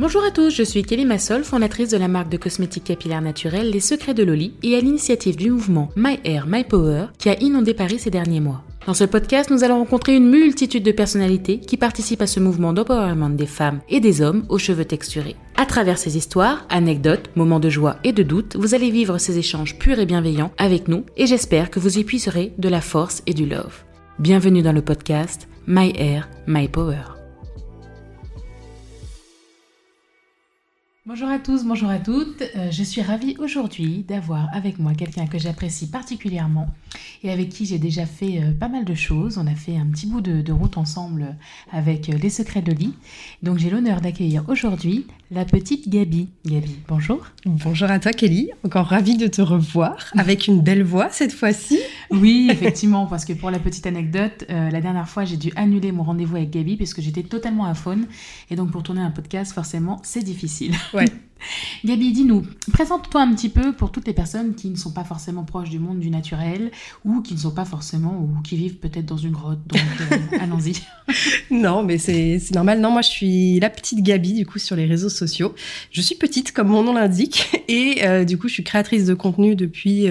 Bonjour à tous, je suis Kelly Massol, fondatrice de la marque de cosmétiques capillaires naturels Les Secrets de Loli et à l'initiative du mouvement My Hair, My Power qui a inondé Paris ces derniers mois. Dans ce podcast, nous allons rencontrer une multitude de personnalités qui participent à ce mouvement d'empowerment des femmes et des hommes aux cheveux texturés. À travers ces histoires, anecdotes, moments de joie et de doute, vous allez vivre ces échanges purs et bienveillants avec nous et j'espère que vous y puiserez de la force et du love. Bienvenue dans le podcast My Hair, My Power. Bonjour à tous, bonjour à toutes. Euh, je suis ravie aujourd'hui d'avoir avec moi quelqu'un que j'apprécie particulièrement et avec qui j'ai déjà fait euh, pas mal de choses. On a fait un petit bout de, route ensemble avec euh, les secrets de lit. Donc j'ai l'honneur d'accueillir aujourd'hui la petite Gabi. Gabi, bonjour. Bonjour à toi Kelly, encore ravie de te revoir avec une belle voix cette fois-ci. Oui, effectivement, parce que pour la petite anecdote, la dernière fois j'ai dû annuler mon rendez-vous avec Gabi parce que j'étais totalement à faune et donc pour tourner un podcast forcément c'est difficile. Gabi, dis-nous, présente-toi un petit peu pour toutes les personnes qui ne sont pas forcément proches du monde du naturel ou qui ne sont pas forcément ou qui vivent peut-être dans une grotte. Donc, euh, allons-y. non, mais c'est normal. Non, moi, je suis la petite Gabi, du coup, sur les réseaux sociaux. Je suis petite, comme mon nom l'indique, et euh, du coup, je suis créatrice de contenu depuis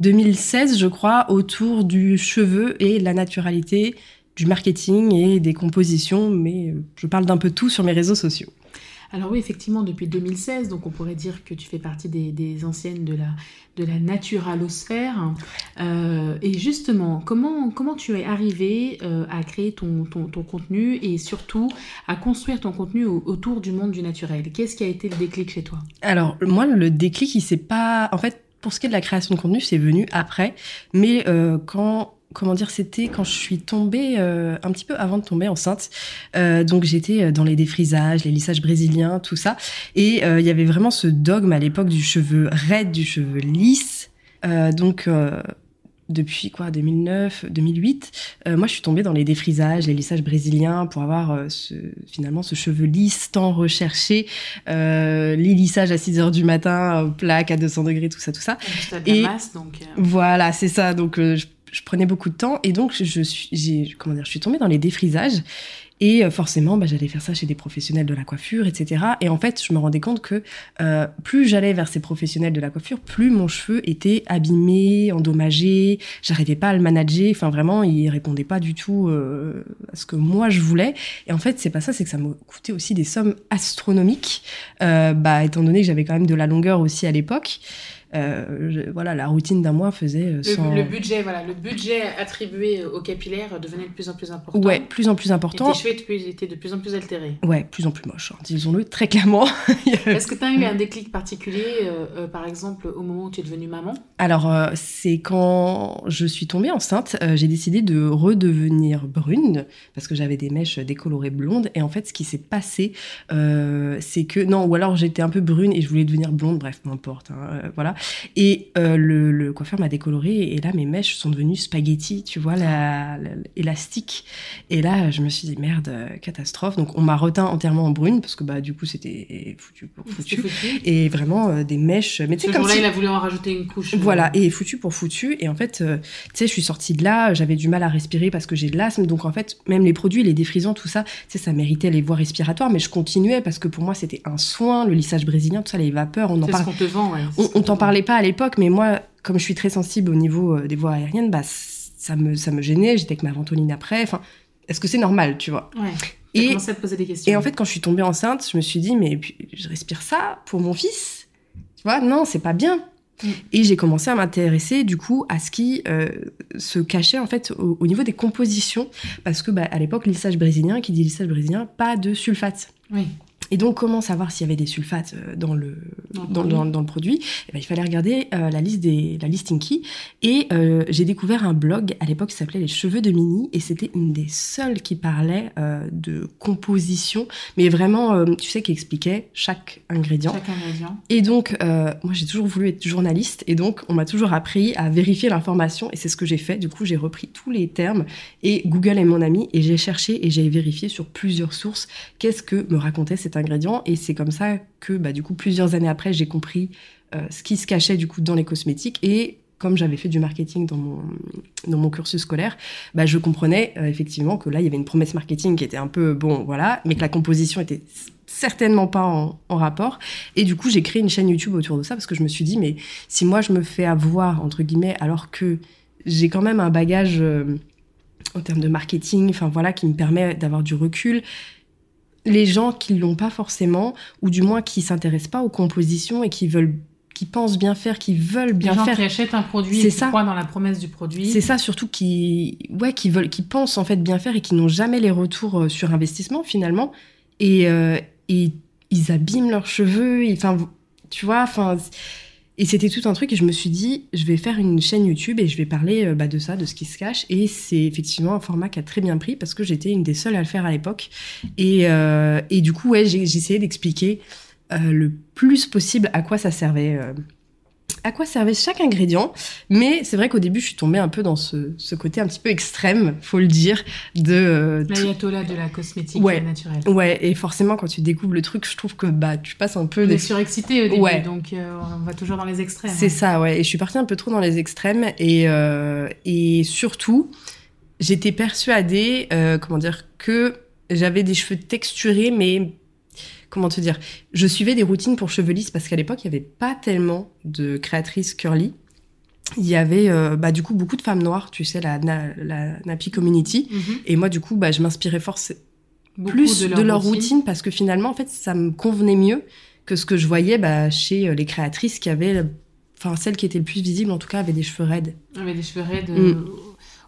2016, euh, je crois, autour du cheveu et la naturalité, du marketing et des compositions, mais je parle d'un peu tout sur mes réseaux sociaux. Alors oui, effectivement, depuis 2016, donc on pourrait dire que tu fais partie des, anciennes de la, de la naturalosphère. Euh, et justement, comment, comment tu es arrivé euh, à créer ton, ton, contenu et surtout à construire ton contenu autour du monde du naturel? Qu'est-ce qui a été le déclic chez toi? Alors moi, le déclic, il s'est pas... En fait, pour ce qui est de la création de contenu, c'est venu après. Mais euh, quand comment dire, c'était quand je suis tombée euh, un petit peu avant de tomber enceinte. Euh, donc j'étais euh, dans les défrisages, les lissages brésiliens, tout ça. Et il y avait vraiment ce dogme à l'époque du cheveu raide, du cheveu lisse. donc depuis quoi 2009 2008 moi je suis tombée dans les défrisages les lissages brésiliens pour avoir ce, finalement ce cheveu lisse tant recherché les lissages à 6 heures du matin plaque à 200 degrés tout ça tout ça et masse, donc voilà c'est ça donc je je prenais beaucoup de temps et donc je suis, comment dire, je suis tombée dans les défrisages et euh, forcément, bah, j'allais faire ça chez des professionnels de la coiffure, etc. Et en fait, je me rendais compte que euh, plus j'allais vers ces professionnels de la coiffure, plus mon cheveu était abîmé, endommagé. J'arrivais pas à le manager. Enfin, vraiment, il répondait pas du tout euh, à ce que moi je voulais. Et en fait, c'est pas ça, c'est que ça me coûtait aussi des sommes astronomiques. Bah, étant donné que j'avais quand même de la longueur aussi à l'époque. Euh, voilà, la routine d'un mois faisait 100... Euh, le, budget, voilà, le budget attribué au capillaire devenait de plus en plus important. Ouais, plus en plus important. Et tes cheveux étaient de plus en plus altérés. Ouais, plus en plus moche, hein, disons-le très clairement. Est-ce que tu as eu un déclic particulier, euh, par exemple, au moment où tu es devenue maman? Alors, c'est quand je suis tombée enceinte, j'ai décidé de redevenir brune, parce que j'avais des mèches décolorées blondes. Et en fait, ce qui s'est passé, c'est que, non, ou alors j'étais un peu brune et je voulais devenir blonde, bref, peu importe. Hein, voilà. Et euh, le, coiffeur m'a décoloré et là mes mèches sont devenues spaghetti, tu vois, la, élastique. Et là je me suis dit merde, euh, catastrophe. Donc on m'a reteint entièrement en brune parce que bah du coup c'était foutu pour foutu. Et vraiment euh, des mèches. Mais tu sais comme là il a voulu en rajouter une couche. Voilà et foutu pour foutu. Et en fait tu sais je suis sortie de là, j'avais du mal à respirer parce que j'ai de l'asthme. Donc en fait même les produits, les défrisants, tout ça, tu sais ça méritait les voies respiratoires. Mais je continuais parce que pour moi c'était un soin, le lissage brésilien, tout ça, les vapeurs, on en parle. C'est ce qu'on te vend. Ouais. On, t'en parlait pas à l'époque, mais moi, comme je suis très sensible au niveau euh, des voies aériennes, bah, ça me, ça me gênait. J'étais avec ma ventoline après. Enfin, est-ce que c'est normal, tu vois? Ouais. Et, à te poser des questions. Et en fait, quand je suis tombée enceinte, je me suis dit, mais je respire ça pour mon fils. Tu vois, non, c'est pas bien. Mm. Et j'ai commencé à m'intéresser du coup à ce qui euh, se cachait en fait au, niveau des compositions, parce que bah, à l'époque lissage brésilien, qui dit lissage brésilien, pas de sulfate. Oui. Et donc, comment savoir s'il y avait des sulfates euh, dans le, dans, dans, le produit? Eh ben, Il fallait regarder euh, la liste des la liste Inky. Et euh, j'ai découvert un blog à l'époque qui s'appelait Les Cheveux de Mini. Et c'était une des seules qui parlait de composition, mais vraiment, tu sais, qui expliquait chaque ingrédient. Chaque ingrédient. Et donc, moi, j'ai toujours voulu être journaliste. Et donc, on m'a toujours appris à vérifier l'information. Et c'est ce que j'ai fait. Du coup, j'ai repris tous les termes. Et Google est mon ami. Et j'ai cherché et j'ai vérifié sur plusieurs sources qu'est-ce que me racontait cette Et c'est comme ça que, bah, du coup, plusieurs années après, j'ai compris euh, ce qui se cachait du coup dans les cosmétiques. Et comme j'avais fait du marketing dans mon, dans mon cursus scolaire, bah, je comprenais euh, effectivement que là, il y avait une promesse marketing qui était un peu, bon, voilà, mais que la composition était certainement pas en, rapport. Et du coup, j'ai créé une chaîne YouTube autour de ça parce que je me suis dit, mais si moi je me fais avoir, entre guillemets, alors que j'ai quand même un bagage euh, en termes de marketing, enfin voilà, qui me permet d'avoir du recul, les gens qui l'ont pas forcément, ou du moins qui s'intéressent pas aux compositions et qui veulent qui pensent bien faire, qui veulent bien les gens faire. qui achètent un produit qui ça. croient dans la promesse du produit. C'est ça surtout qui ouais qui veulent qui pensent en fait bien faire et qui n'ont jamais les retours euh, sur investissement finalement et, euh, et ils abîment leurs cheveux, enfin tu vois, enfin et c'était tout un truc et je me suis dit, je vais faire une chaîne YouTube et je vais parler euh, bah, de ça, de ce qui se cache. Et c'est effectivement un format qui a très bien pris parce que j'étais une des seules à le faire à l'époque. Et, euh, du coup, ouais, j'ai essayé d'expliquer euh, le plus possible à quoi ça servait à quoi servait chaque ingrédient. Mais c'est vrai qu'au début, je suis tombée un peu dans ce, ce, côté un petit peu extrême, faut le dire, de... Euh, L'ayatollah de la cosmétique ouais, naturelle. Ouais, et forcément, quand tu découvres le truc, je trouve que bah, tu passes un peu... On est surexcité au début, ouais. donc euh, on va toujours dans les extrêmes. C'est ça, ouais. Et je suis partie un peu trop dans les extrêmes. Et, euh, et surtout, j'étais persuadée, comment dire, que j'avais des cheveux texturés, mais comment te dire Je suivais des routines pour cheveux lisses parce qu'à l'époque, il n'y avait pas tellement de créatrices curly. Il y avait euh, bah, du coup beaucoup de femmes noires, tu sais, la, la, Napi Community. Mhm. Et moi, du coup, bah, je m'inspirais forcément plus de leur, routine. parce que finalement, en fait, ça me convenait mieux que ce que je voyais bah, chez euh, les créatrices qui avaient, enfin, celles qui étaient le plus visibles, en tout cas, avaient des cheveux raides. Avaient des cheveux raides. Mm. Euh,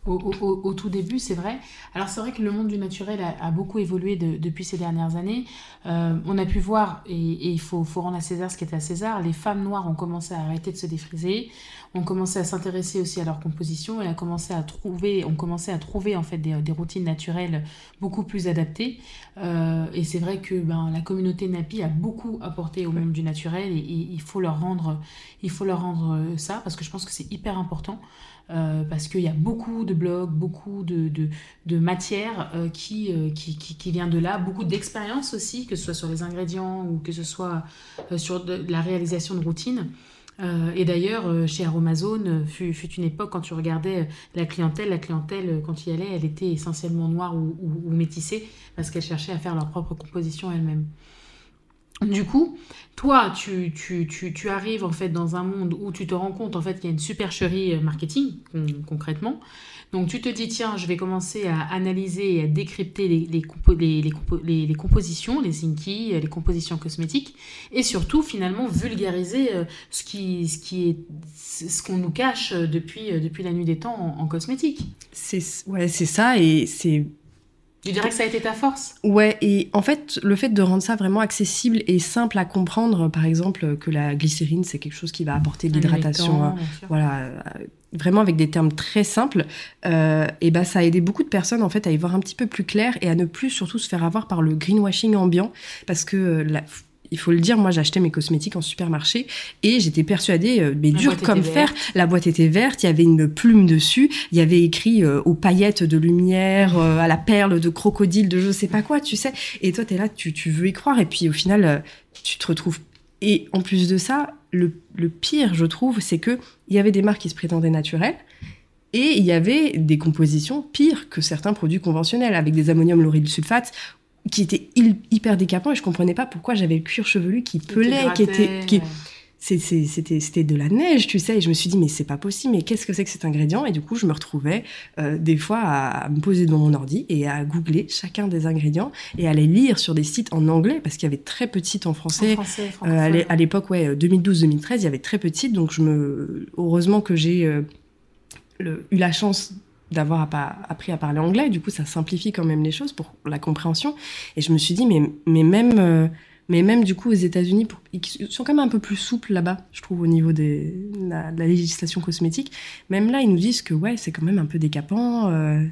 au, tout début, c'est vrai. Alors c'est vrai que le monde du naturel a, beaucoup évolué depuis ces dernières années. Euh, on a pu voir, et, il faut, faut, rendre à César ce qui est à César, les femmes noires ont commencé à arrêter de se défriser, ont commencé à s'intéresser aussi à leur composition et a commencé à trouver, ont commencé à trouver en fait des, routines naturelles beaucoup plus adaptées. Euh, et c'est vrai que ben, la communauté Napi a beaucoup apporté au monde du naturel et, et, il faut leur rendre, il faut leur rendre ça parce que je pense que c'est hyper important. Euh, parce qu'il y a beaucoup de blogs, beaucoup de, de, de matière euh, qui, euh, qui, qui, qui, vient de là, beaucoup d'expérience aussi, que ce soit sur les ingrédients ou que ce soit sur de, la réalisation de routines. Et d'ailleurs, chez Aromazone, fut, fut, une époque quand tu regardais la clientèle, la clientèle, quand il y allait, elle était essentiellement noire ou métissée, parce qu'elle cherchait à faire leur propre composition elle-même. Du coup, toi, tu, tu, tu, tu, arrives en fait dans un monde où tu te rends compte en fait qu'il y a une supercherie euh, marketing concrètement. Donc tu te dis tiens, je vais commencer à analyser et à décrypter les, les, les, les, compositions, les zinki, euh, les compositions cosmétiques et surtout finalement vulgariser euh, ce qui, ce qui est ce qu'on nous cache depuis, depuis la nuit des temps en, en cosmétique. C'est ouais, c'est ça et c'est tu dirais que ça a été ta force? Ouais, et en fait, le fait de rendre ça vraiment accessible et simple à comprendre, par exemple, que la glycérine, c'est quelque chose qui va apporter de l'hydratation, hein, voilà, euh, vraiment avec des termes très simples, euh, et ben ça a aidé beaucoup de personnes en fait à y voir un petit peu plus clair et à ne plus surtout se faire avoir par le greenwashing ambiant, parce que euh, la, il faut le dire, moi j'achetais mes cosmétiques en supermarché et j'étais persuadée, euh, mais dur comme fer, la boîte était verte, il y avait une plume dessus, il y avait écrit euh, aux paillettes de lumière, euh, à la perle de crocodile, de je sais pas quoi, tu sais. Et toi, tu es là, tu, tu, veux y croire et puis au final, tu te retrouves. Et en plus de ça, le, le pire, je trouve, c'est que il y avait des marques qui se prétendaient naturelles. Et il y avait des compositions pires que certains produits conventionnels, avec des ammonium lauryl sulfate qui était hyper décapant et je comprenais pas pourquoi j'avais le cuir chevelu qui pelait, qui était, qui, c'était c'était de la neige tu sais et je me suis dit mais c'est pas possible mais qu'est-ce que c'est que cet ingrédient? Et du coup je me retrouvais euh, des fois à, me poser devant mon ordi et à googler chacun des ingrédients et à les lire sur des sites en anglais parce qu'il y avait très peu de sites en français, euh, à l'époque ouais 2012-2013 il y avait très peu de sites donc je me heureusement que j'ai euh, eu la chance d'avoir appris à parler anglais. Du coup, ça simplifie quand même les choses pour la compréhension. Et je me suis dit, mais, mais même, euh, mais même du coup, aux États-Unis, ils sont quand même un peu plus souples là-bas, je trouve, au niveau des, de, la, législation cosmétique. Même là, ils nous disent que ouais, c'est quand même un peu décapant, euh,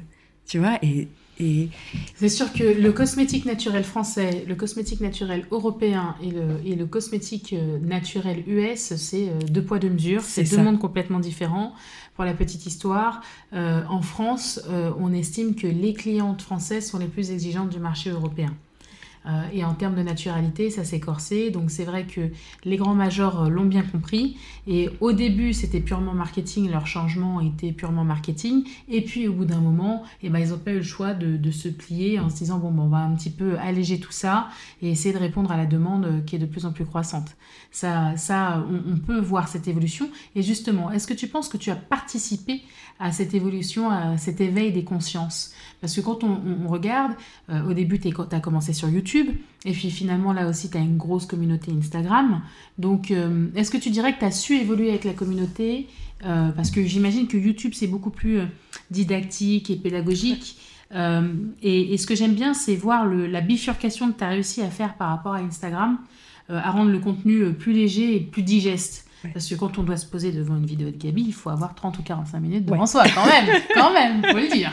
tu vois. Et, et... C'est sûr que le cosmétique naturel français, le cosmétique naturel européen et le, et le cosmétique euh, naturel US, c'est deux poids, deux mesures. C'est deux mondes complètement différents. Pour la petite histoire, euh, en France, euh, on estime que les clientes françaises sont les plus exigeantes du marché européen. Euh, et en termes de naturalité, ça s'est corsé. Donc c'est vrai que les grands majors euh, l'ont bien compris. Et au début, c'était purement marketing, leur changement était purement marketing. Et puis au bout d'un moment, eh ben, ils n'ont pas eu le choix de, se plier en se disant, bon, bon, on va un petit peu alléger tout ça et essayer de répondre à la demande euh, qui est de plus en plus croissante. Ça, ça on, peut voir cette évolution. Et justement, est-ce que tu penses que tu as participé à cette évolution, à cet éveil des consciences? Parce que quand on, regarde, au début, tu as commencé sur YouTube, et puis finalement, là aussi, tu as une grosse communauté Instagram. Donc, euh, est-ce que tu dirais que tu as su évoluer avec la communauté euh, Parce que j'imagine que YouTube, c'est beaucoup plus euh, didactique et pédagogique. Et, ce que j'aime bien, c'est voir la bifurcation que tu as réussi à faire par rapport à Instagram, à rendre le contenu plus léger et plus digeste. Parce que quand on doit se poser devant une vidéo de Gabi, il faut avoir 30 ou 45 minutes devant soi, quand même, quand même, faut le dire.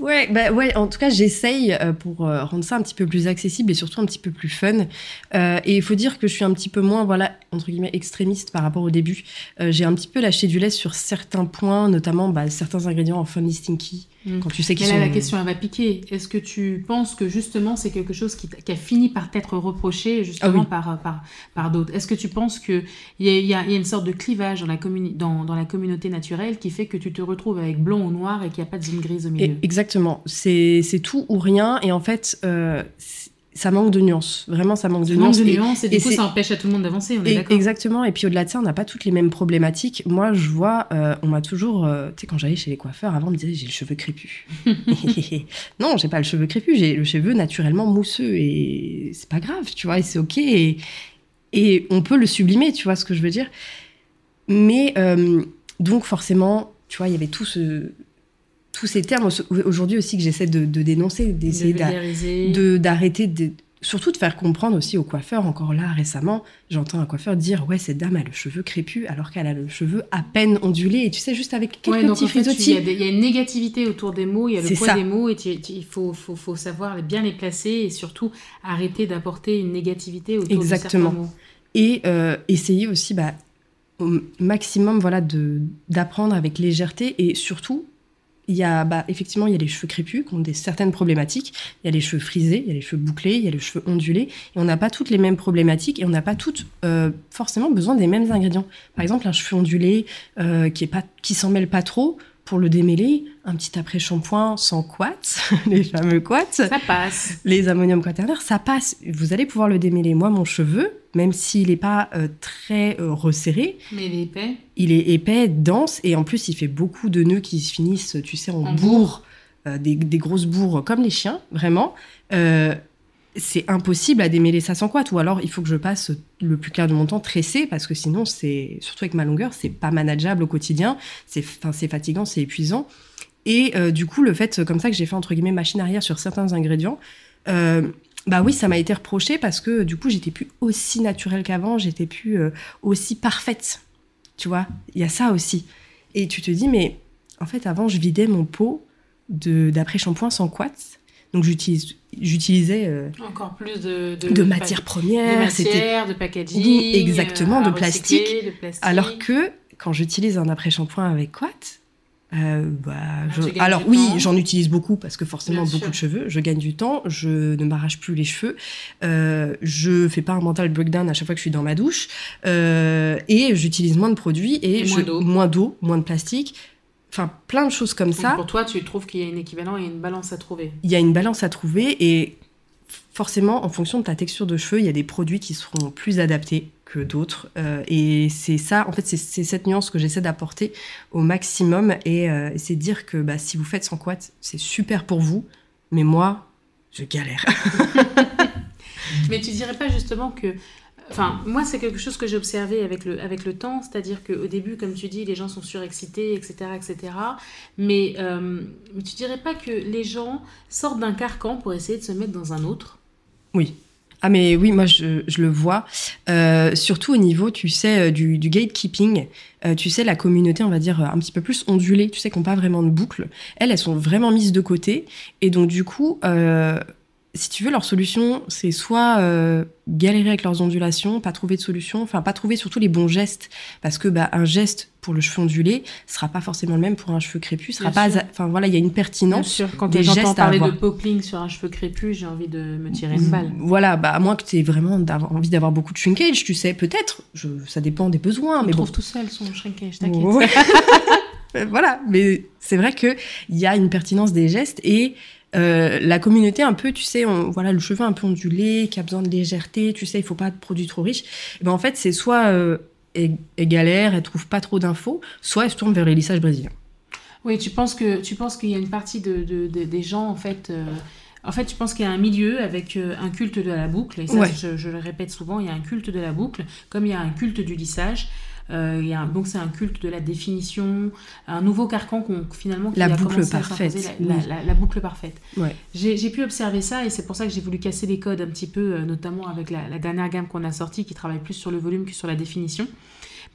Ouais, bah ouais, en tout cas, j'essaye euh, pour euh, rendre ça un petit peu plus accessible et surtout un petit peu plus fun. Euh, et il faut dire que je suis un petit peu moins, voilà, entre guillemets, extrémiste par rapport au début. j'ai un petit peu lâché du lait sur certains points, notamment bah, certains ingrédients en funny stinky. Mm. Quand tu sais qu'ils sont... là, la question, elle va piquer. Est-ce que tu penses que justement, c'est quelque chose qui, a fini par t'être reproché justement ah par, par, par d'autres? Est-ce que tu penses qu'il y a, y, a, y a une sorte de clivage dans la, dans, dans la communauté naturelle qui fait que tu te retrouves avec blanc ou noir et qu'il n'y a pas de zone grise au milieu? Exactement. C'est tout ou rien. Et en fait, euh, ça manque de nuances. Vraiment, ça manque de nuances. Manque de nuances et, du coup, ça empêche à tout le monde d'avancer. On est d'accord. Exactement. Et puis au-delà de ça, on n'a pas toutes les mêmes problématiques. Moi, je vois, euh, on m'a toujours, euh, tu sais, quand j'allais chez les coiffeurs, avant, on me disait j'ai le cheveu crépus. non, j'ai pas le cheveu crépus. J'ai le cheveu naturellement mousseux et c'est pas grave, tu vois, et c'est ok. Et, et, on peut le sublimer, tu vois ce que je veux dire. Mais euh, donc forcément, tu vois, il y avait tout ce tous ces termes aujourd'hui aussi que j'essaie de, dénoncer, d'essayer d'arrêter, de, surtout de faire comprendre aussi aux coiffeurs. Encore là, récemment, j'entends un coiffeur dire Ouais, cette dame a le cheveu crépus alors qu'elle a le cheveu à peine ondulé. Et tu sais, juste avec quelques petits frisottis. Il y, a une négativité autour des mots, il y a le poids des mots, et il faut, faut, faut, savoir bien les placer et surtout arrêter d'apporter une négativité autour Exactement. de certains mots. Et euh, essayer aussi, bah, au maximum voilà d'apprendre avec légèreté et surtout il y a bah, effectivement il y a les cheveux crépus qui ont des certaines problématiques. Il y a les cheveux frisés il y a les cheveux bouclés il y a les cheveux ondulés. Et on n'a pas toutes les mêmes problématiques et on n'a pas toutes euh, forcément besoin des mêmes ingrédients. Par exemple un cheveu ondulé euh, qui est pas qui s'en mêle pas trop pour le démêler, un petit après-shampoing sans quats, les fameux quats. Ça passe. Les ammonium quaternaires, ça passe. Vous allez pouvoir le démêler. Moi, mon cheveu, même s'il n'est pas euh, très euh, resserré. Mais il est épais. Il est épais, dense, et en plus, il fait beaucoup de nœuds qui se finissent, tu sais, en, bourre. Euh, des, grosses bourres comme les chiens, vraiment c'est impossible à démêler ça sans quoi. Ou alors, il faut que je passe le plus clair de mon temps tressé, parce que sinon, c'est surtout avec ma longueur, c'est pas manageable au quotidien. C'est fatigant, c'est épuisant. Et euh, du coup, le fait, comme ça, que j'ai fait entre guillemets machine arrière sur certains ingrédients, euh, bah oui, ça m'a été reproché parce que du coup, j'étais plus aussi naturelle qu'avant, j'étais plus euh, aussi parfaite. Tu vois, il y a ça aussi. Et tu te dis, mais en fait, avant, je vidais mon pot d'après-shampoing sans quats donc j'utilisais euh, encore plus de, de, matières premières, de, de packaging, exactement, de, plastique, Alors que quand j'utilise un après-shampoing avec Quat, euh, bah, ah, alors oui, j'en utilise beaucoup parce que forcément beaucoup de cheveux. Je gagne du temps, je ne m'arrache plus les cheveux, euh, je fais pas un mental breakdown à chaque fois que je suis dans ma douche et j'utilise moins de produits et, moins d'eau, moins de plastique. Enfin, plein de choses comme ça. Pour toi, tu trouves qu'il y a une équivalent et une balance à trouver Il y a une balance à trouver et forcément, en fonction de ta texture de cheveux, il y a des produits qui seront plus adaptés que d'autres. Euh, et c'est ça, en fait, c'est cette nuance que j'essaie d'apporter au maximum. Et, euh, c'est dire que bah, si vous faites sans quat, c'est super pour vous, mais moi, je galère. mais tu dirais pas justement que Enfin, moi, c'est quelque chose que j'ai observé avec le, avec le temps, c'est-à-dire qu'au début, comme tu dis, les gens sont surexcités, etc., etc. Mais, euh, tu dirais pas que les gens sortent d'un carcan pour essayer de se mettre dans un autre? Oui. Ah mais oui, moi je, je le vois. Euh, surtout au niveau, tu sais, euh, du, du gatekeeping. Euh, tu sais, la communauté, on va dire, un petit peu plus ondulée, tu sais, qui n'ont pas vraiment de boucle. Elles, elles sont vraiment mises de côté. Et donc du coup, si tu veux, leur solution, c'est soit euh, galérer avec leurs ondulations, pas trouver de solution, enfin pas trouver surtout les bons gestes, parce que bah, un geste pour le cheveu ondulé sera pas forcément le même pour un cheveu crépus, sera Bien pas, enfin voilà, il y a une pertinence. Bien sûr, quand des j'entends parler de avoir. poppling sur un cheveu crépus, j'ai envie de me tirer une balle. Voilà, bah à moins que tu aies vraiment envie d'avoir beaucoup de shrinkage, tu sais, peut-être, je, ça dépend des besoins, On mais bon. trouve tout seul son shrinkage, t'inquiète. Ouais. voilà, mais c'est vrai que il y a une pertinence des gestes et euh, la communauté un peu, tu sais, on, voilà, le cheveu un peu ondulé, qui a besoin de légèreté, tu sais, il faut pas de produits trop riches. Ben en fait, c'est soit euh, elle, elle galère, elle trouve pas trop d'infos, soit elle se tourne vers les lissages brésiliens. Oui, tu penses que tu penses qu'il y a une partie de, de- de- des gens en fait. euh, en fait, tu penses qu'il y a un milieu avec euh, un culte de la boucle, et ça, Ouais. je, je le répète souvent, il y a un culte de la boucle, comme il y a un culte du lissage. Euh, y a un- donc c'est un culte de la définition, un nouveau carcan qu'on finalement qui La a boucle parfaite, La, oui. la- la- la boucle parfaite. Ouais. J'ai pu observer ça et c'est pour ça que j'ai voulu casser les codes un petit peu, euh, notamment avec la, la dernière gamme qu'on a sortie qui travaille plus sur le volume que sur la définition.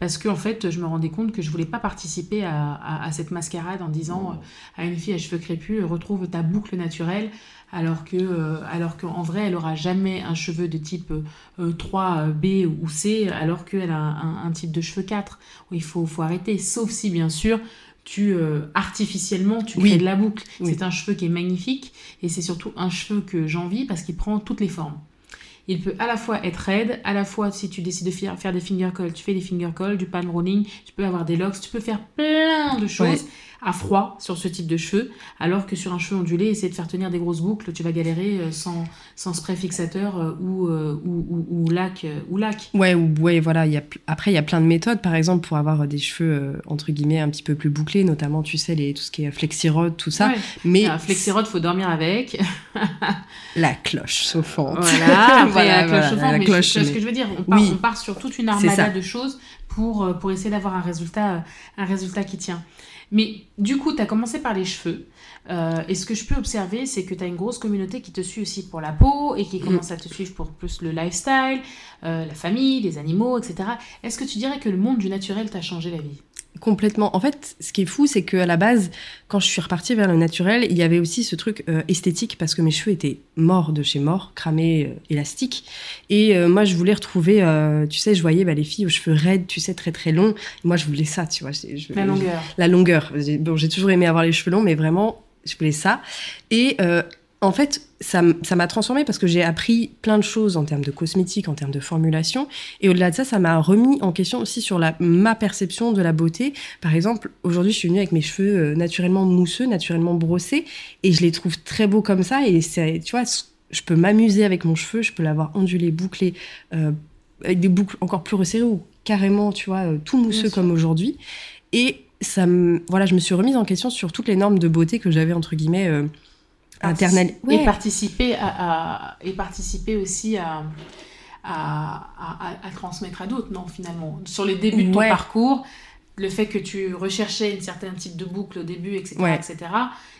Parce que en fait, je me rendais compte que je voulais pas participer à, à- à cette mascarade en disant euh, à une fille à cheveux crépus, euh, retrouve ta boucle naturelle, alors que, euh, alors qu'en vrai, elle aura jamais un cheveu de type euh, 3B ou C, alors qu'elle a un, un type de cheveux 4. Il faut, faut arrêter, sauf si bien sûr tu euh, artificiellement tu Oui. crées de la boucle. Oui. C'est un cheveu qui est magnifique et c'est surtout un cheveu que j'envie parce qu'il prend toutes les formes. Il peut à la fois être raide, à la fois si tu décides de faire, des finger curls, tu fais des finger curls, du palm rolling, tu peux avoir des locks, tu peux faire plein de choses Ouais. À froid sur ce type de cheveux, alors que sur un cheveu ondulé, essayer de faire tenir des grosses boucles, tu vas galérer euh, sans, sans spray fixateur euh, ou, euh, ou, ou, ou lac. ou lac. Ouais, ou, ouais, voilà. Il y a, après, il y a plein de méthodes, par exemple, pour avoir des cheveux entre guillemets un petit peu plus bouclés, notamment, tu sais, les, tout ce qui est flexirod, tout ça. Ouais. Mais Un flexirod, faut dormir avec. la cloche chauffante. Voilà, après, Voilà, la cloche voilà, chauffante, la mais cloche, je- ce que je veux dire. On part, Oui. on part sur toute une armada de choses pour, pour essayer d'avoir un résultat, un résultat qui tient. Mais du coup, tu as commencé par les cheveux. Euh, et ce que je peux observer, c'est que tu as une grosse communauté qui te suit aussi pour la peau et qui Mm. commence à te suivre pour plus le lifestyle, euh, la famille, les animaux, etc. Est-ce que tu dirais que le monde du naturel t'a changé la vie? Complètement. En fait, ce qui est fou, c'est qu'à la base, quand je suis repartie vers le naturel, il y avait aussi ce truc euh, esthétique parce que mes cheveux étaient morts de chez mort, cramés, euh, élastiques. Et euh, moi, je voulais retrouver, tu sais, je voyais bah, les filles aux cheveux raides, tu sais, très très longs. Et moi, je voulais ça, tu vois. je- La longueur. la longueur. J'ai- Bon, j'ai toujours aimé avoir les cheveux longs, mais vraiment, je voulais ça. Et euh, en fait, ça m'a transformée parce que j'ai appris plein de choses en termes de cosmétique, en termes de formulation. Et au-delà de ça, ça m'a remis en question aussi sur la, ma perception de la beauté. Par exemple, aujourd'hui, je suis venue avec mes cheveux euh, naturellement mousseux, naturellement brossés, et je les trouve très beaux comme ça. Et tu vois, je peux m'amuser avec mon cheveu, je peux l'avoir ondulé, bouclé, euh, avec des boucles encore plus resserrées ou carrément, tu vois, euh, tout mousseux comme aujourd'hui. Et ça me, voilà, je me suis remise en question sur toutes les normes de beauté que j'avais entre guillemets euh, Et participer, à, à- et participer aussi à, à, à- à- à transmettre à d'autres, non, finalement. Sur les débuts de ton Ouais. parcours, le fait que tu recherchais une certaine type de boucle au début, etc., Ouais. etc.,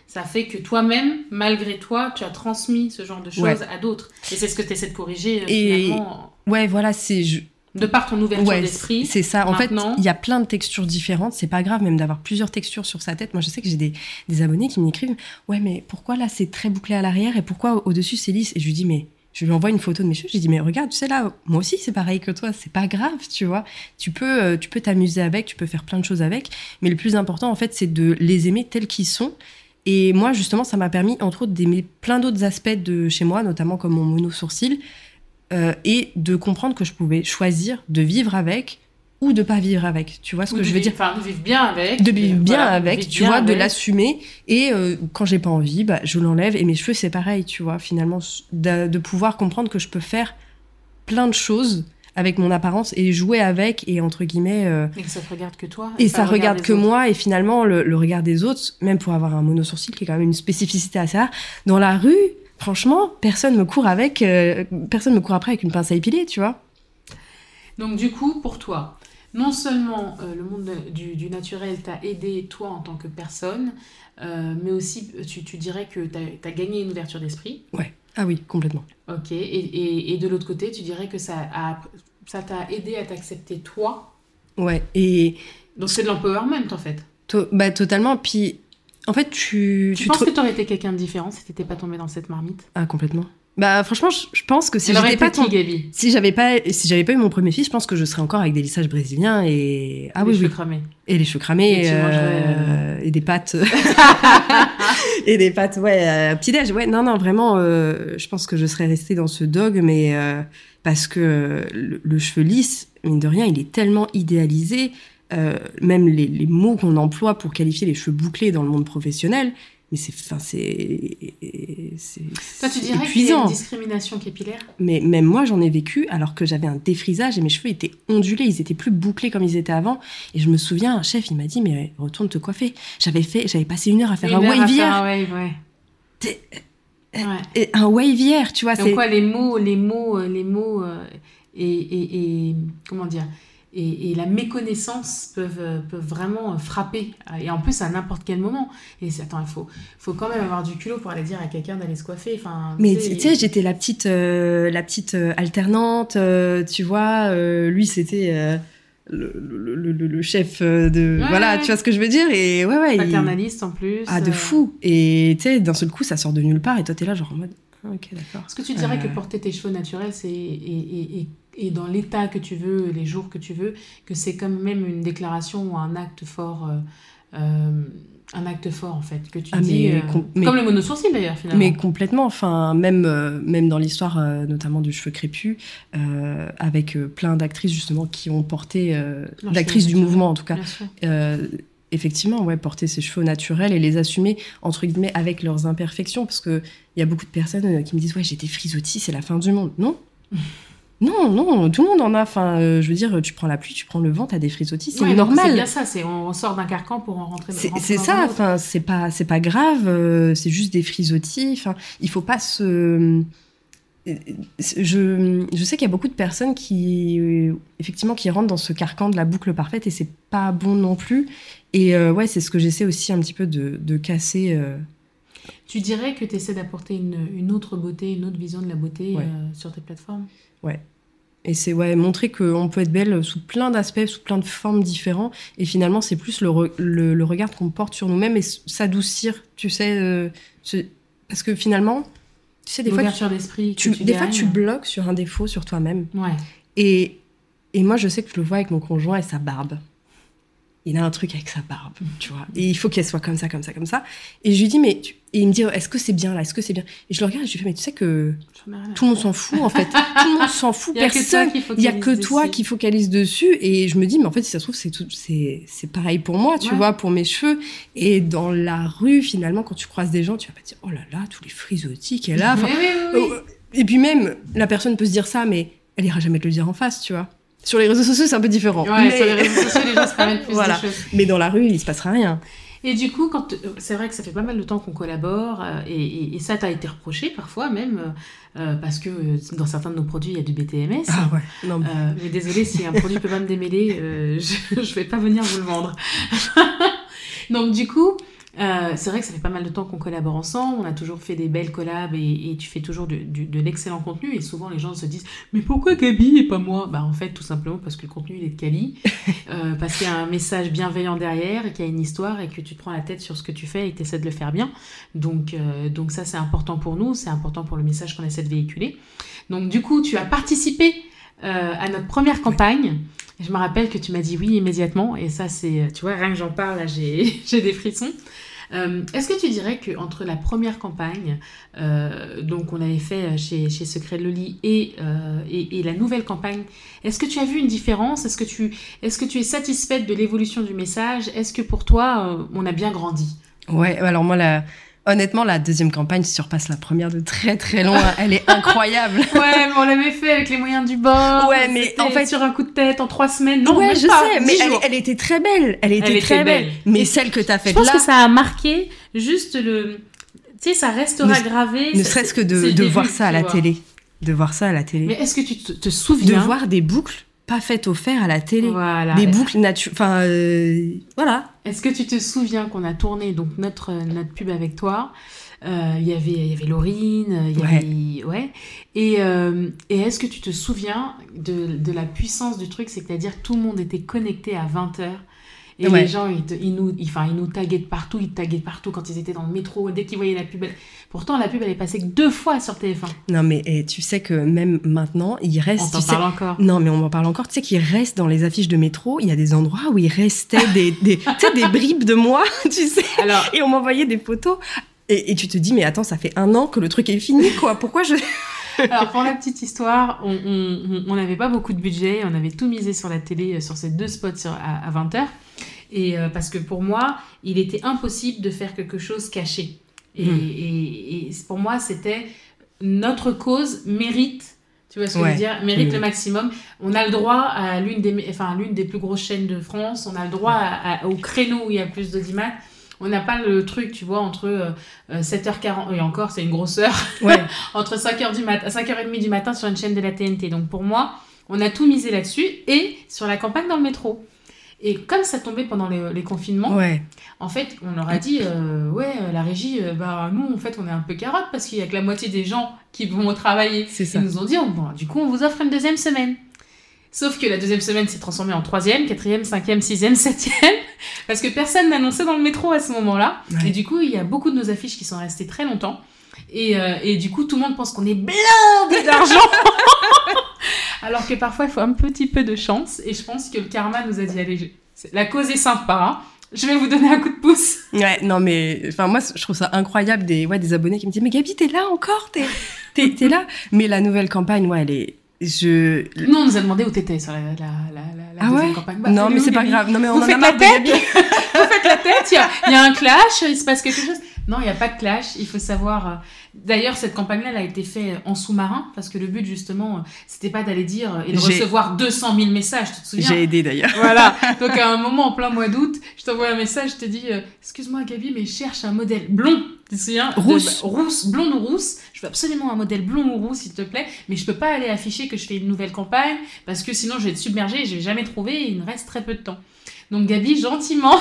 ça fait que toi-même, malgré toi, tu as transmis ce genre de choses Ouais. à d'autres. Et c'est ce que tu essaies de corriger, euh, Et- finalement, Ouais, voilà, c'est je- de par ton ouverture ouais, d'esprit. c'est ça. En fait, il y a plein de textures différentes. C'est pas grave même d'avoir plusieurs textures sur sa tête. Moi, je sais que j'ai des, des abonnés qui m'écrivent Ouais, mais pourquoi là c'est très bouclé à l'arrière et pourquoi au-dessus c'est lisse? Et je lui dis Mais je lui envoie une photo de mes cheveux. Je lui dis Mais regarde, tu sais là, moi aussi c'est pareil que toi. C'est pas grave, tu vois. Tu peux euh, tu peux t'amuser avec, tu peux faire plein de choses avec. Mais le plus important, en fait, c'est de les aimer tels qu'ils sont. Et moi, justement, ça m'a permis, entre autres, d'aimer plein d'autres aspects de chez moi, notamment comme mon mono sourcil, euh, et de comprendre que je pouvais choisir de vivre avec ou de pas vivre avec. Tu vois ce Ou que je veux vivre- dire? Enfin, de vivre bien avec. De vivre euh, bien voilà, avec, tu bien vois, de l'assumer. Et euh, quand j'ai pas envie, bah, je l'enlève. Et mes cheveux, c'est pareil, tu vois, finalement, de, de pouvoir comprendre que je peux faire plein de choses avec mon apparence et jouer avec et entre guillemets euh, Et que ça te regarde que toi. et ça regarde que autres. moi et finalement le, le regard des autres même pour avoir un mono sourcil qui est quand même une spécificité assez rare dans la rue franchement personne me court avec euh, personne me court après avec une pince à épiler tu vois Donc du coup, pour toi, non seulement euh, le monde de- du, du naturel t'a aidé toi en tant que personne, euh, mais aussi tu, tu dirais que tu as, gagné une ouverture d'esprit. ah oui complètement Ok. Et, et- et de l'autre côté, tu dirais que ça t'a aidé à t'accepter toi? ouais et Donc c'est de l'empowerment en fait. to- bah totalement puis en fait tu Tu, tu penses te- que tu aurais été quelqu'un de différent si t'étais pas tombé dans cette marmite? Ah complètement. Bah franchement, je, je pense que si été pas si j'avais pas si j'avais pas eu mon premier fils, je pense que je serais encore avec des lissages brésiliens et ah Les oui cheveux oui cramés. et les cheveux cramés Et euh, et des pâtes. et des pâtes ouais euh, petit déj ouais. Non non vraiment euh, je pense que je serais restée dans ce dogme mais euh, parce que le, le cheveu lisse mine de rien il est tellement idéalisé euh, même les, les mots qu'on emploie pour qualifier les cheveux bouclés dans le monde professionnel mais c'est enfin c'est c'est Toi, tu dirais qu'il y a une discrimination capillaire? Mais même moi, j'en ai vécu alors que j'avais un défrisage et mes cheveux étaient ondulés, ils étaient plus bouclés comme ils étaient avant. Et je me souviens, un chef, il m'a dit, mais retourne te coiffer. J'avais fait, j'avais passé une heure à faire Une un wave hier. ouais. Ouais. Et Un wave hier, tu vois, Donc c'est. quoi, les mots, les mots, euh, les mots euh, et, et, et- comment dire? Et, et la méconnaissance peuvent, euh, peuvent vraiment euh, frapper. Et en plus, à n'importe quel moment. Et c'est- attends, il faut, faut quand même avoir du culot pour aller dire à quelqu'un d'aller se coiffer. Enfin, Mais tu sais, j'étais la petite, euh, la petite euh, alternante, euh, tu vois. euh, lui, c'était euh, le, le- le- chef euh, de. Ouais, voilà, ouais. tu vois ce que je veux dire? Et ouais, ouais. il- paternaliste en plus. Ah, de euh, fou. Et tu sais, d'un seul coup, ça sort de nulle part et toi, t'es là, genre en mode. ah, ok, d'accord. Est-ce que tu dirais Euh. que porter tes cheveux naturels, c'est et, et, et, et dans l'état que tu veux, les jours que tu veux, que c'est quand même une déclaration ou un acte fort, euh, euh, un acte fort en fait, que tu Ah, dis, mais euh, mais- comme le monosourcil d'ailleurs finalement. Mais complètement, enfin, même, euh, même dans l'histoire, euh, notamment du cheveu crépus, euh, avec plein d'actrices justement qui ont porté, d'actrices du mouvement en tout cas, effectivement, ouais, porter ses cheveux naturels et les assumer, entre guillemets, avec leurs imperfections, parce qu'il y a beaucoup de personnes qui me disent, ouais, j'ai des frisottis, c'est la fin du monde. Non Non, non, tout le monde en a. Enfin, euh, je veux dire, tu prends la pluie, tu prends le vent, t'as des frisottis, c'est Ouais, donc C'est normal. bien ça, c'est on sort d'un carcan pour en rentrer. C'est ça, enfin, c'est pas, c'est pas grave, euh, c'est juste des frisottis. Enfin, il faut pas se. Je, je sais qu'il y a beaucoup de personnes qui, euh, effectivement, qui rentrent dans ce carcan de la boucle parfaite et c'est pas bon non plus. Et euh, ouais, c'est ce que j'essaie aussi un petit peu de, de casser. euh. Tu dirais que tu essaies d'apporter une, une autre beauté, une autre vision de la beauté Ouais. euh, sur tes plateformes? Et c'est ouais, montrer qu'on peut être belle sous plein d'aspects, sous plein de formes différentes. Et finalement, c'est plus le, re- le, le regard qu'on porte sur nous-mêmes et s'adoucir, tu sais. euh, ce- parce que finalement, tu sais, des fois, tu, des fois, tu bloques sur un défaut sur toi-même. Ouais. Et, et moi, je sais que je le vois avec mon conjoint et sa barbe. Il a un truc avec sa barbe, tu vois. Et il faut qu'elle soit comme ça, comme ça, comme ça. Et je lui dis, mais. tu- Et il me dit, est-ce que c'est bien là? Est-ce que c'est bien? Et je le regarde et je lui fais, mais tu sais que tout le monde s'en fout, en fait. tout le monde s'en fout. Personne. Il y a que toi qui focalise dessus. Et je me dis, mais en fait, si ça se trouve, c'est tout- c'est c'est pareil pour moi, tu Ouais. vois, pour mes cheveux. Et dans la rue, finalement, quand tu croises des gens, tu vas pas dire, oh là là, tous les frisottis qu'elle a. Enfin, Oui, oui, oui, oui. euh, Et puis même, la personne peut se dire ça, mais elle ira jamais te le dire en face, tu vois. Sur les réseaux sociaux, c'est un peu différent. Ouais, mais... sur les réseaux sociaux, les gens se plus Voilà. de choses. mais dans la rue, il se passera rien. Et du coup, quand c'est vrai que ça fait pas mal de temps qu'on collabore, euh, et, et- et ça t'a été reproché parfois même, euh, euh, parce que euh, dans certains de nos produits, il y a du BTMS. Ah ouais. Non, mais- désolé, si un produit peut pas me démêler, je, je vais pas venir vous le vendre. Donc du coup, euh, c'est vrai que ça fait pas mal de temps qu'on collabore ensemble, on a toujours fait des belles collabs et, et tu fais toujours du- du- de l'excellent contenu et souvent les gens se disent mais pourquoi Gabi et pas moi? Bah en fait tout simplement parce que le contenu il est de quali, euh, parce qu'il y a un message bienveillant derrière et qu'il y a une histoire et que tu te prends la tête sur ce que tu fais et que tu essaies de le faire bien. Donc, euh, donc ça c'est important pour nous, c'est important pour le message qu'on essaie de véhiculer. Donc du coup tu as participé euh, à notre première campagne. Je me rappelle que tu m'as dit oui immédiatement, et ça c'est, tu vois, rien que j'en parle, là j'ai des frissons. Euh, Est-ce que tu dirais que entre la première campagne, euh, donc on avait fait chez, chez Secret Loli, et, euh, et, et la nouvelle campagne, est-ce que tu as vu une différence? Est-ce que tu est-ce que tu es satisfaite de l'évolution du message? Est-ce que pour toi euh, on a bien grandi? Ouais, alors moi, la... honnêtement, la deuxième campagne surpasse la première de très très loin. Elle est incroyable. Ouais, mais on l'avait fait avec les moyens du bord. Ouais, mais en fait- sur un coup de tête en trois semaines. Non, ouais, même je pas, sais, mais elle, était très belle. Elle était Elle était très belle. belle. Mais Et celle que t'as Je faite pense là, que ça a marqué juste le. Tu sais, ça restera Ne- gravé. ne serait-ce que de, le de début, voir ça à la vois. télé. De voir ça à la télé. Mais est-ce que tu te, te de souviens voir des boucles pas faites au fer à la télé. Voilà. Des boucles naturelles. Enfin, euh, voilà. Est-ce que tu te souviens qu'on a tourné donc notre notre pub avec toi? Euh, Il y avait il y avait Laurine, il y Ouais. avait ouais. Et euh, et est-ce que tu te souviens de, de la puissance du truc, c'est-à-dire tout le monde était connecté à 20 h Et Ouais. les gens, ils, te- ils nous, ils, enfin, ils nous taguaient de partout, ils taguaient de partout quand ils étaient dans le métro, dès qu'ils voyaient la pub. Pourtant, la pub, elle est passée que deux fois sur TF1. Non, mais eh, tu sais que même maintenant, il On reste. t'en tu sais, parle encore. Non, mais on en parle encore. Tu sais qu'il reste dans les affiches de métro, il y a des endroits où il restait des, des, tu sais, des bribes de moi, tu sais. Alors, Et on m'envoyait des photos. Et, et tu te dis, mais attends, ça fait un an que le truc est fini, quoi. Pourquoi je. Alors pour la petite histoire, on on- on n'avait pas beaucoup de budget, on avait tout misé sur la télé, euh, sur ces deux spots sur- à, 20h. Et euh, parce que pour moi, il était impossible de faire quelque chose caché. Et, Mm. et- et pour moi, c'était notre cause mérite, tu vois ce que je veux dire, mérite le maximum. On a le droit à l'une des, enfin, l'une des plus grosses chaînes de France, on a le droit à- à- au créneau où il y a plus d'audimat. On n'a pas le truc, tu vois, entre euh, euh, 7h40, et encore, c'est une grosse heure, Ouais. entre 5h du matin, 5h30 du matin sur une chaîne de la TNT. Donc pour moi, on a tout misé là-dessus et sur la campagne dans le métro. Et comme ça tombait pendant les, les confinements, Ouais. en fait, on leur a dit euh, ouais, euh, la régie, euh, bah nous en fait, on est un peu carotte parce qu'il y a que la moitié des gens qui vont travailler. C'est ça. Ils nous ont dit bon, du coup, on vous offre une deuxième semaine. Sauf que la deuxième semaine s'est transformée en troisième, quatrième, cinquième, sixième, septième, parce que personne n'annonçait dans le métro à ce moment-là. Ouais. Et du coup, il y a beaucoup de nos affiches qui sont restées très longtemps. Et, euh, et du coup, tout le monde pense qu'on est blindé d'argent. Alors que parfois, il faut un petit peu de chance. Et je pense que le karma nous a dit allez, la cause est sympa. hein. Je vais vous donner un coup de pouce. Ouais, non, mais enfin, moi, je trouve ça incroyable des, ouais, des abonnés qui me disent Mais Gabi, t'es là encore T'es t'es là Mais la nouvelle campagne, ouais, elle est. Je. Nous, on nous a demandé où t'étais sur la, la, la, la, Ah deuxième ouais? campagne. Bah, non, mais c'est pas grave. Non, mais on Vous en a marre de tête Gabi. Vous faites la tête, il y a, il y a un clash, il se passe quelque chose. Non, il n'y a pas de clash, il faut savoir. euh, D'ailleurs, cette campagne-là, elle a été faite en sous-marin, parce que le but, justement, euh, c'était pas d'aller dire euh, et de recevoir 200 000 messages, tu te souviens? J'ai aidé d'ailleurs. Voilà. Donc, à un moment, en plein mois d'août, je t'envoie un message, je te dis euh, Excuse-moi, Gabi, mais je cherche un modèle blond. Tu te souviens? De- Rousse. rousse, blonde ou rousse. Je veux absolument un modèle blond ou rousse, s'il te plaît. Mais je peux pas aller afficher que je fais une nouvelle campagne, parce que sinon, je vais être submergée et je vais jamais trouver et il me reste très peu de temps. Donc, Gabi, gentiment,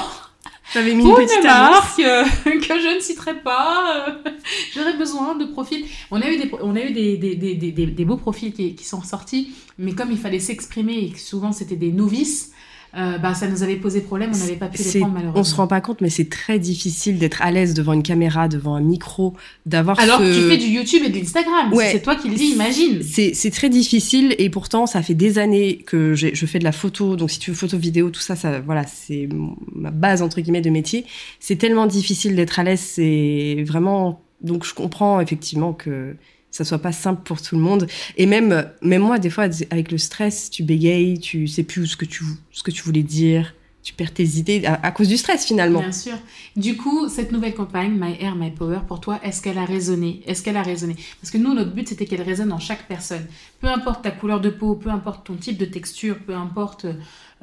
J'avais mis une petite marque euh, que je ne citerai pas, euh, j'aurais besoin de profils. On a eu des, on a eu des, des, des, des, des beaux profils qui, qui sont sortis, mais comme il fallait s'exprimer et que souvent c'était des novices, euh, bah, ça nous avait posé problème, on n'avait pas pu les prendre malheureusement. On se rend pas compte, mais c'est très difficile d'être à l'aise devant une caméra, devant un micro, d'avoir Alors ce... que tu fais du YouTube et de l'Instagram, Ouais. C'est toi qui le dis, imagine. C'est c'est très difficile et pourtant ça fait des années que je fais de la photo. Donc si tu veux photo, vidéo, tout ça, ça voilà, c'est ma base entre guillemets de métier. C'est tellement difficile d'être à l'aise, c'est vraiment. Donc je comprends effectivement que ça soit pas simple pour tout le monde. Et même même moi des fois avec le stress, tu bégayes, tu sais plus ce que tu ce que tu voulais dire, tu perds tes idées à, à cause du stress finalement. Bien sûr. Du coup, cette nouvelle campagne, My Air, My Power, pour toi, est-ce qu'elle a résonné? Est-ce qu'elle a résonné? Parce que nous, notre but, c'était qu'elle résonne en chaque personne. Peu importe ta couleur de peau, peu importe ton type de texture, peu importe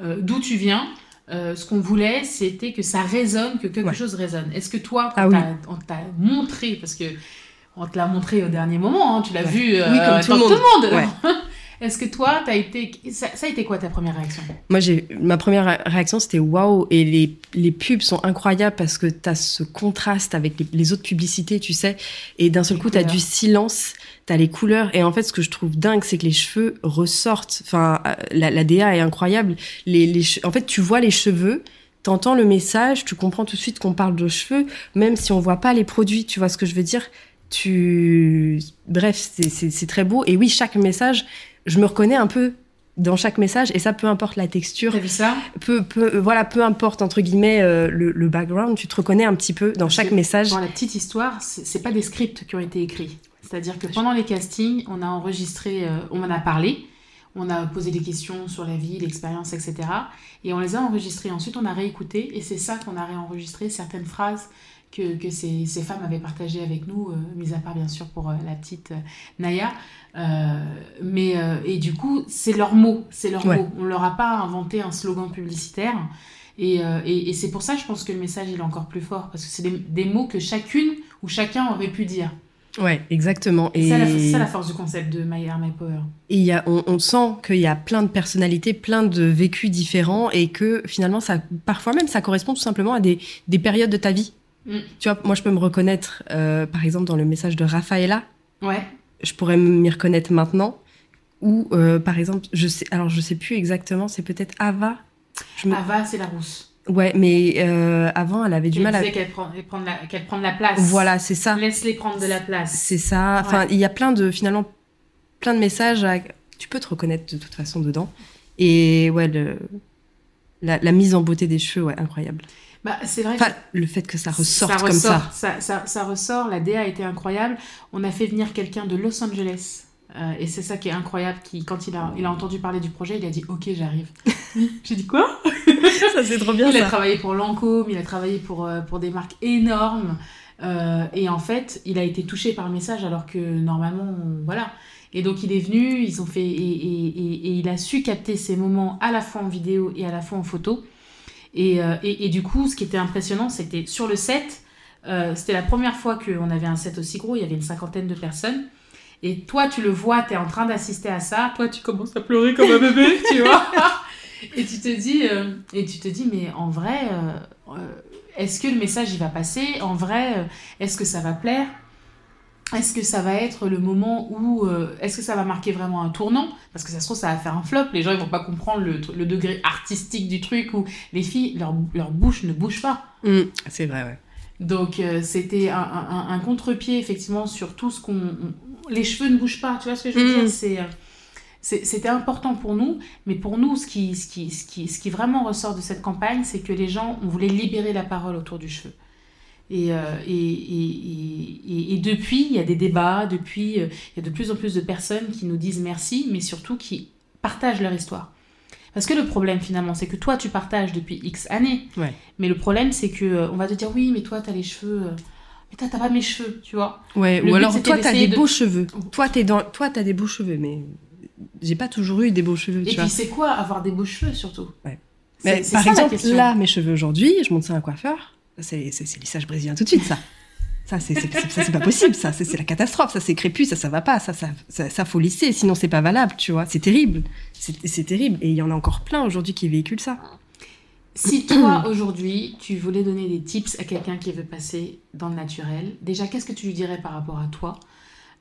euh, d'où tu viens, euh, ce qu'on voulait, c'était que ça résonne, que quelque Ouais. chose résonne. Est-ce que toi, quand Ah oui. t'as- on t'a montré, parce que on te l'a montré au dernier moment, hein, tu l'as Ouais. vu euh, Oui, comme tout le monde. monde. Est-ce que toi, été, ça, ça a été quoi ta première réaction? Moi, j'ai ma première ré- réaction, c'était waouh. Et les, les pubs sont incroyables parce que tu as ce contraste avec les, les autres publicités, tu sais. Et d'un seul Les coup, tu as du silence, tu as les couleurs. Et en fait, ce que je trouve dingue, c'est que les cheveux ressortent. Enfin, euh, la, la DA est incroyable. Les, en fait, tu vois les cheveux. T'entends le message, tu comprends tout de suite qu'on parle de cheveux, même si on voit pas les produits, tu vois ce que je veux dire? Tu, bref, c'est- très beau. Et oui, chaque message, je me reconnais un peu dans chaque message, et ça, peu importe la texture, vu ça? Peu, peu, euh, voilà, peu importe entre guillemets euh, le, le background, tu te reconnais un petit peu dans chaque que- message. Dans la petite histoire, c'est c'est pas des scripts qui ont été écrits. C'est-à-dire que pendant les castings, on a enregistré, euh, on en a parlé, on a posé des questions sur la vie, l'expérience, etc. Et on les a enregistrés. Ensuite, on a réécouté et c'est ça qu'on a réenregistré, certaines phrases que, que ces, ces femmes avaient partagées avec nous, euh, mis à part bien sûr pour euh, la petite euh, Naya. Mais, et du coup, c'est leurs mots, c'est leurs Ouais. mots. On leur a pas inventé un slogan publicitaire. Et, et, et c'est pour ça, je pense que le message il est encore plus fort, parce que c'est des, des mots que chacune ou chacun aurait pu dire. Ouais, exactement. Et Et c'est ça la force du concept de My Air, My Power. et y a, on, on sent qu'il y a plein de personnalités, plein de vécus différents, et que finalement, ça, parfois même, ça correspond tout simplement à des, des périodes de ta vie. Mm. Tu vois, moi, je peux me reconnaître, euh, par exemple, dans le message de Rafaela. Ouais. Je pourrais m'y reconnaître maintenant. Ou, euh, par exemple, je sais, alors je sais plus exactement, c'est peut-être Ava. Je me- Ava, c'est la rousse. Ouais, mais euh, avant, elle avait du Elle mal à. qu'elle prend, qu'elle prend la, qu'elle prend de la place. Voilà, c'est ça. Laisse-les prendre de la place. C'est ça. Enfin, il y a plein de finalement plein de messages. à- Tu peux te reconnaître de toute façon dedans. Et ouais, le... la, la mise en beauté des cheveux, ouais, incroyable. Bah, c'est vrai que Enfin, le fait que ça ressorte ça comme ressort, ça. ça. Ressort, la DA a été incroyable. On a fait venir quelqu'un de Los Angeles. euh, et c'est ça qui est incroyable. Qui, quand il a, il a entendu parler du projet, il a dit Ok, j'arrive. J'ai dit Quoi? Ça c'est trop bien Il a travaillé pour Lancôme, il a travaillé pour, euh, pour des marques énormes. Euh, et en fait, il a été touché par le message alors que normalement, on- voilà. Et donc il est venu, ils ont fait et, et- et- et il a su capter ces moments à la fois en vidéo et à la fois en photo. Et, euh, et- et du coup, ce qui était impressionnant, c'était sur le set. euh, c'était la première fois qu'on avait un set aussi gros. Il y avait une cinquantaine de personnes. Et toi, tu le vois, tu es en train d'assister à ça. Toi, tu commences à pleurer comme un bébé, tu vois. Et tu te dis, euh, et tu te dis, mais en vrai, euh, est-ce que le message il va passer? En vrai, est-ce que ça va plaire? Est-ce que ça va être le moment où, euh, est-ce que ça va marquer vraiment un tournant? Parce que ça se trouve, ça va faire un flop. Les gens ils vont pas comprendre le, le degré artistique du truc où les filles, leur, leur bouche ne bouge pas. Mm, c'est vrai, ouais. Donc euh, c'était un, un, un contre-pied effectivement sur tout ce qu'on... on- Les cheveux ne bougent pas, tu vois ce que je veux Mm. dire? C'est... euh, c'est- C'était important pour nous, mais pour nous, ce qui, ce, qui, ce, qui, ce qui vraiment ressort de cette campagne, c'est que les gens, on voulait libérer la parole autour du cheveu. Et, euh, et, et, et, et depuis, il y a des débats, depuis, euh, il y a de plus en plus de personnes qui nous disent merci, mais surtout qui partagent leur histoire. Parce que le problème finalement, c'est que toi, tu partages depuis X années, Ouais. mais le problème, c'est que euh, on va te dire oui, mais toi, t'as les cheveux. Mais toi, t'as pas mes cheveux, tu vois. Ouais, Le ou but, alors toi, t'as des de- beaux cheveux. Toi, t'es dans... toi, t'as des beaux cheveux, mais j'ai pas toujours eu des beaux cheveux, Et puis, c'est quoi avoir des beaux cheveux surtout? Ouais. Mais par ça, exemple, là, mes cheveux aujourd'hui, je monte ça à un coiffeur. C'est lissage brésilien tout de suite, ça. Ça, c'est c'est- c'est- ça, c'est pas possible, ça. C'est c'est la catastrophe. Ça, c'est crépus, ça, ça va pas. Ça, ça, ça, ça, faut lisser, sinon c'est pas valable, tu vois. C'est terrible. C'est terrible. Et il y en a encore plein aujourd'hui qui véhiculent ça. Si toi, aujourd'hui, tu voulais donner des tips à quelqu'un qui veut passer dans le naturel, déjà, qu'est-ce que tu lui dirais par rapport à toi?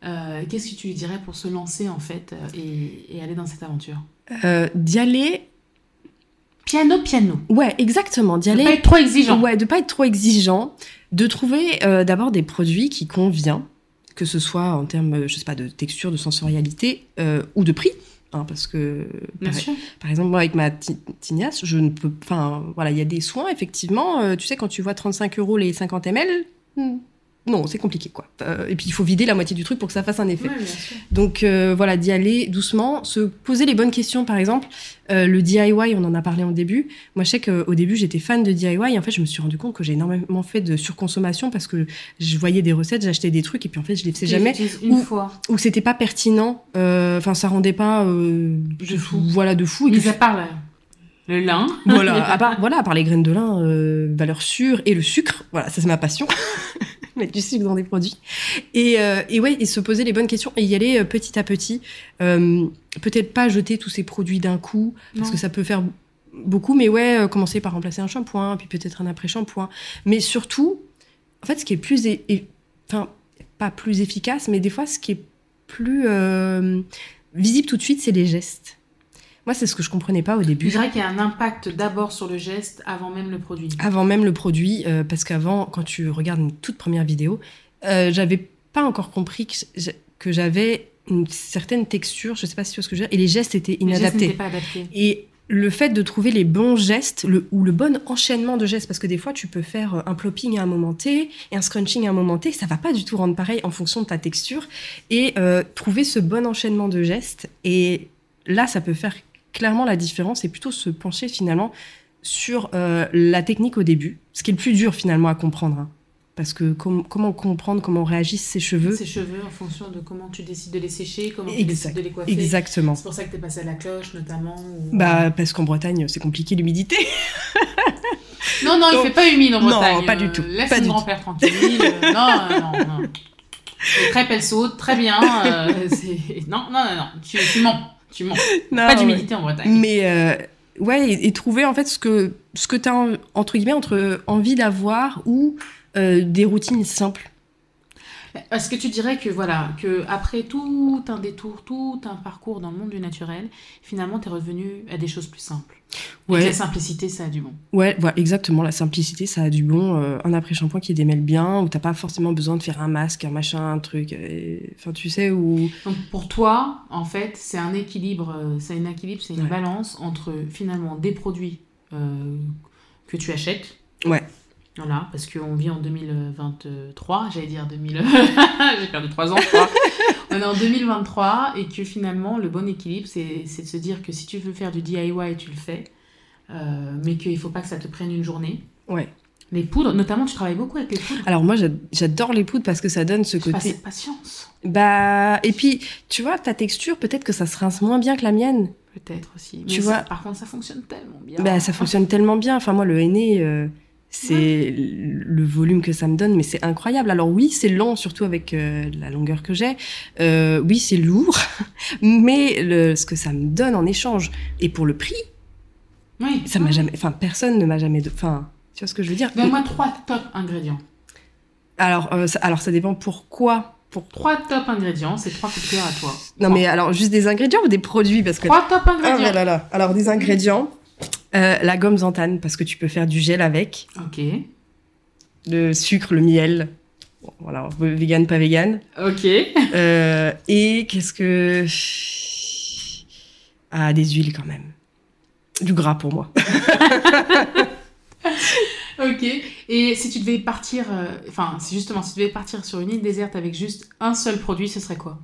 Euh, Qu'est-ce que tu lui dirais pour se lancer, en fait, euh, et, et aller dans cette aventure? Euh, d'y aller. Piano, piano. Ouais, exactement. D'y Ne aller. pas être trop exigeant. Ouais, de pas être trop exigeant, de trouver euh, d'abord des produits qui conviennent, que ce soit en termes, euh, je sais pas, de texture, de sensorialité euh, ou de prix. hein, parce que par, par exemple moi avec ma ti- tignasse je ne peux enfin voilà il y a des soins effectivement euh, tu sais quand tu vois 35 euros les 50 ml hmm, non c'est compliqué quoi Euh, et puis il faut vider la moitié du truc pour que ça fasse un effet Ouais, donc euh, voilà, d'y aller doucement, se poser les bonnes questions. Par exemple, euh, le DIY, on en a parlé au début. Moi, je sais qu'au début, j'étais fan de DIY. Et en fait, je me suis rendu compte que j'ai énormément fait de surconsommation parce que je voyais des recettes, j'achetais des trucs et puis en fait, je les faisais jamais. une Ou- fois. Ou c'était pas pertinent. Enfin, ça rendait pas De fou. Voilà, de fou. Et Mis que- à part le, le lin. voilà, à part, voilà, à part les graines de lin, valeur sûre et le sucre. Voilà, ça c'est ma passion. Mettre du sucre dans des produits. Et, euh, et ouais, et se poser les bonnes questions et y aller euh, petit à petit. Euh, Peut-être pas jeter tous ces produits d'un coup, parce Non. que ça peut faire beaucoup, mais ouais, euh, commencer par remplacer un shampoing, puis peut-être un après-shampoing. Mais surtout, en fait, ce qui est plus. Enfin, pas plus efficace, mais des fois, ce qui est plus visible tout de suite, c'est les gestes. Moi, c'est ce que je comprenais pas au Je début. dirais qu'il y a un impact d'abord sur le geste avant même le produit. avant même le produit, euh, parce qu'avant, quand tu regardes une toute première vidéo, euh, j'avais pas encore compris que j'avais une certaine texture, je sais pas si tu vois ce que je veux dire, et les gestes étaient Les gestes inadaptés. n'étaient pas adaptés. Et le fait de trouver les bons gestes, le, ou le bon enchaînement de gestes, parce que des fois tu peux faire euh, un plopping à un moment T et un scrunching à un moment T, ça va pas du tout rendre pareil en fonction de ta texture, et euh, trouver ce bon enchaînement de gestes, et là ça peut faire clairement la différence, et plutôt se pencher finalement sur euh, la technique au début, ce qui est le plus dur finalement à comprendre. hein. Parce que com- comment comprendre comment réagissent ses cheveux? Ses cheveux en fonction de comment tu décides de les sécher, comment tu décides de les coiffer. Exactement. C'est pour ça que tu es passé à la cloche notamment. ou- Bah, parce qu'en Bretagne, c'est compliqué l'humidité. Non, non, il Donc- fait pas humide en Non, Bretagne. pas du Euh, tout, Laisse pas grand-père tranquille. Euh, non, non, non. Les crêpes, elles sautent, très bien. euh, non, non, non, non. Tu, tu mens. Tu mens. Non, pas ouais. d'humidité en Bretagne. Mais euh, ouais, et, et trouver en fait ce que, ce que tu as entre guillemets entre envie d'avoir ou euh, des routines simples. Est-ce que tu dirais que voilà, que après tout un détour, tout un parcours dans le monde du naturel, finalement, tu es revenu à des choses plus simples Ouais. que la simplicité, ça a du bon. Ouais, voilà, exactement. La simplicité, ça a du bon. Euh, un après-shampoing qui démêle bien, où t'as pas forcément besoin de faire un masque, un machin, un truc. et- Enfin, tu sais, où. Donc pour toi, en fait, c'est un équilibre, euh, c'est un équilibre, c'est une Ouais. balance entre finalement des produits euh, que tu achètes. Ouais. Voilà, parce qu'on vit en 2023, j'allais dire 2000. J'ai perdu 3 ans, je crois. On est en 2023 et que finalement, le bon équilibre, c'est de se dire que si tu veux faire du DIY, tu le fais, euh, mais qu'il faut pas que ça te prenne une journée. Ouais. Les poudres, notamment, tu travailles beaucoup avec les poudres. Alors, moi, j'a- j'adore les poudres parce que ça donne ce pas côté. patience, Bah, et puis, tu vois, ta texture, peut-être que ça se rince moins bien que la mienne. peut-être aussi. Tu Mais vois- ça, par contre, ça fonctionne tellement bien. Bah, ça fonctionne tellement bien. Enfin, moi, le henné, euh, c'est le volume que ça me donne, mais c'est incroyable. Alors, oui, c'est lent, surtout avec euh, la longueur que j'ai. Euh, oui, c'est lourd, mais le, ce que ça me donne en échange, et pour le prix, Oui. ça m'a jamais. Enfin, personne ne m'a jamais. Enfin, tu vois ce que je veux dire? Donne-moi trois top ingrédients. alors, euh, ça, alors, ça dépend pourquoi. Pour... Trois top ingrédients, c'est trois coups de cœur à toi. Non, mais alors, juste des ingrédients ou des produits? Parce que. Trois top Ah, ingrédients. là, là, là. Alors, des ingrédients. Euh, la gomme xanthane, parce que tu peux faire du gel avec. Ok. le sucre, le miel. Bon, Voilà, vegan, pas vegan. Ok. Euh, et qu'est-ce que. Ah, des huiles quand même. Du gras pour moi. Ok. Et si tu devais partir, euh, enfin, justement, si tu devais partir sur une île déserte avec juste un seul produit, ce serait quoi?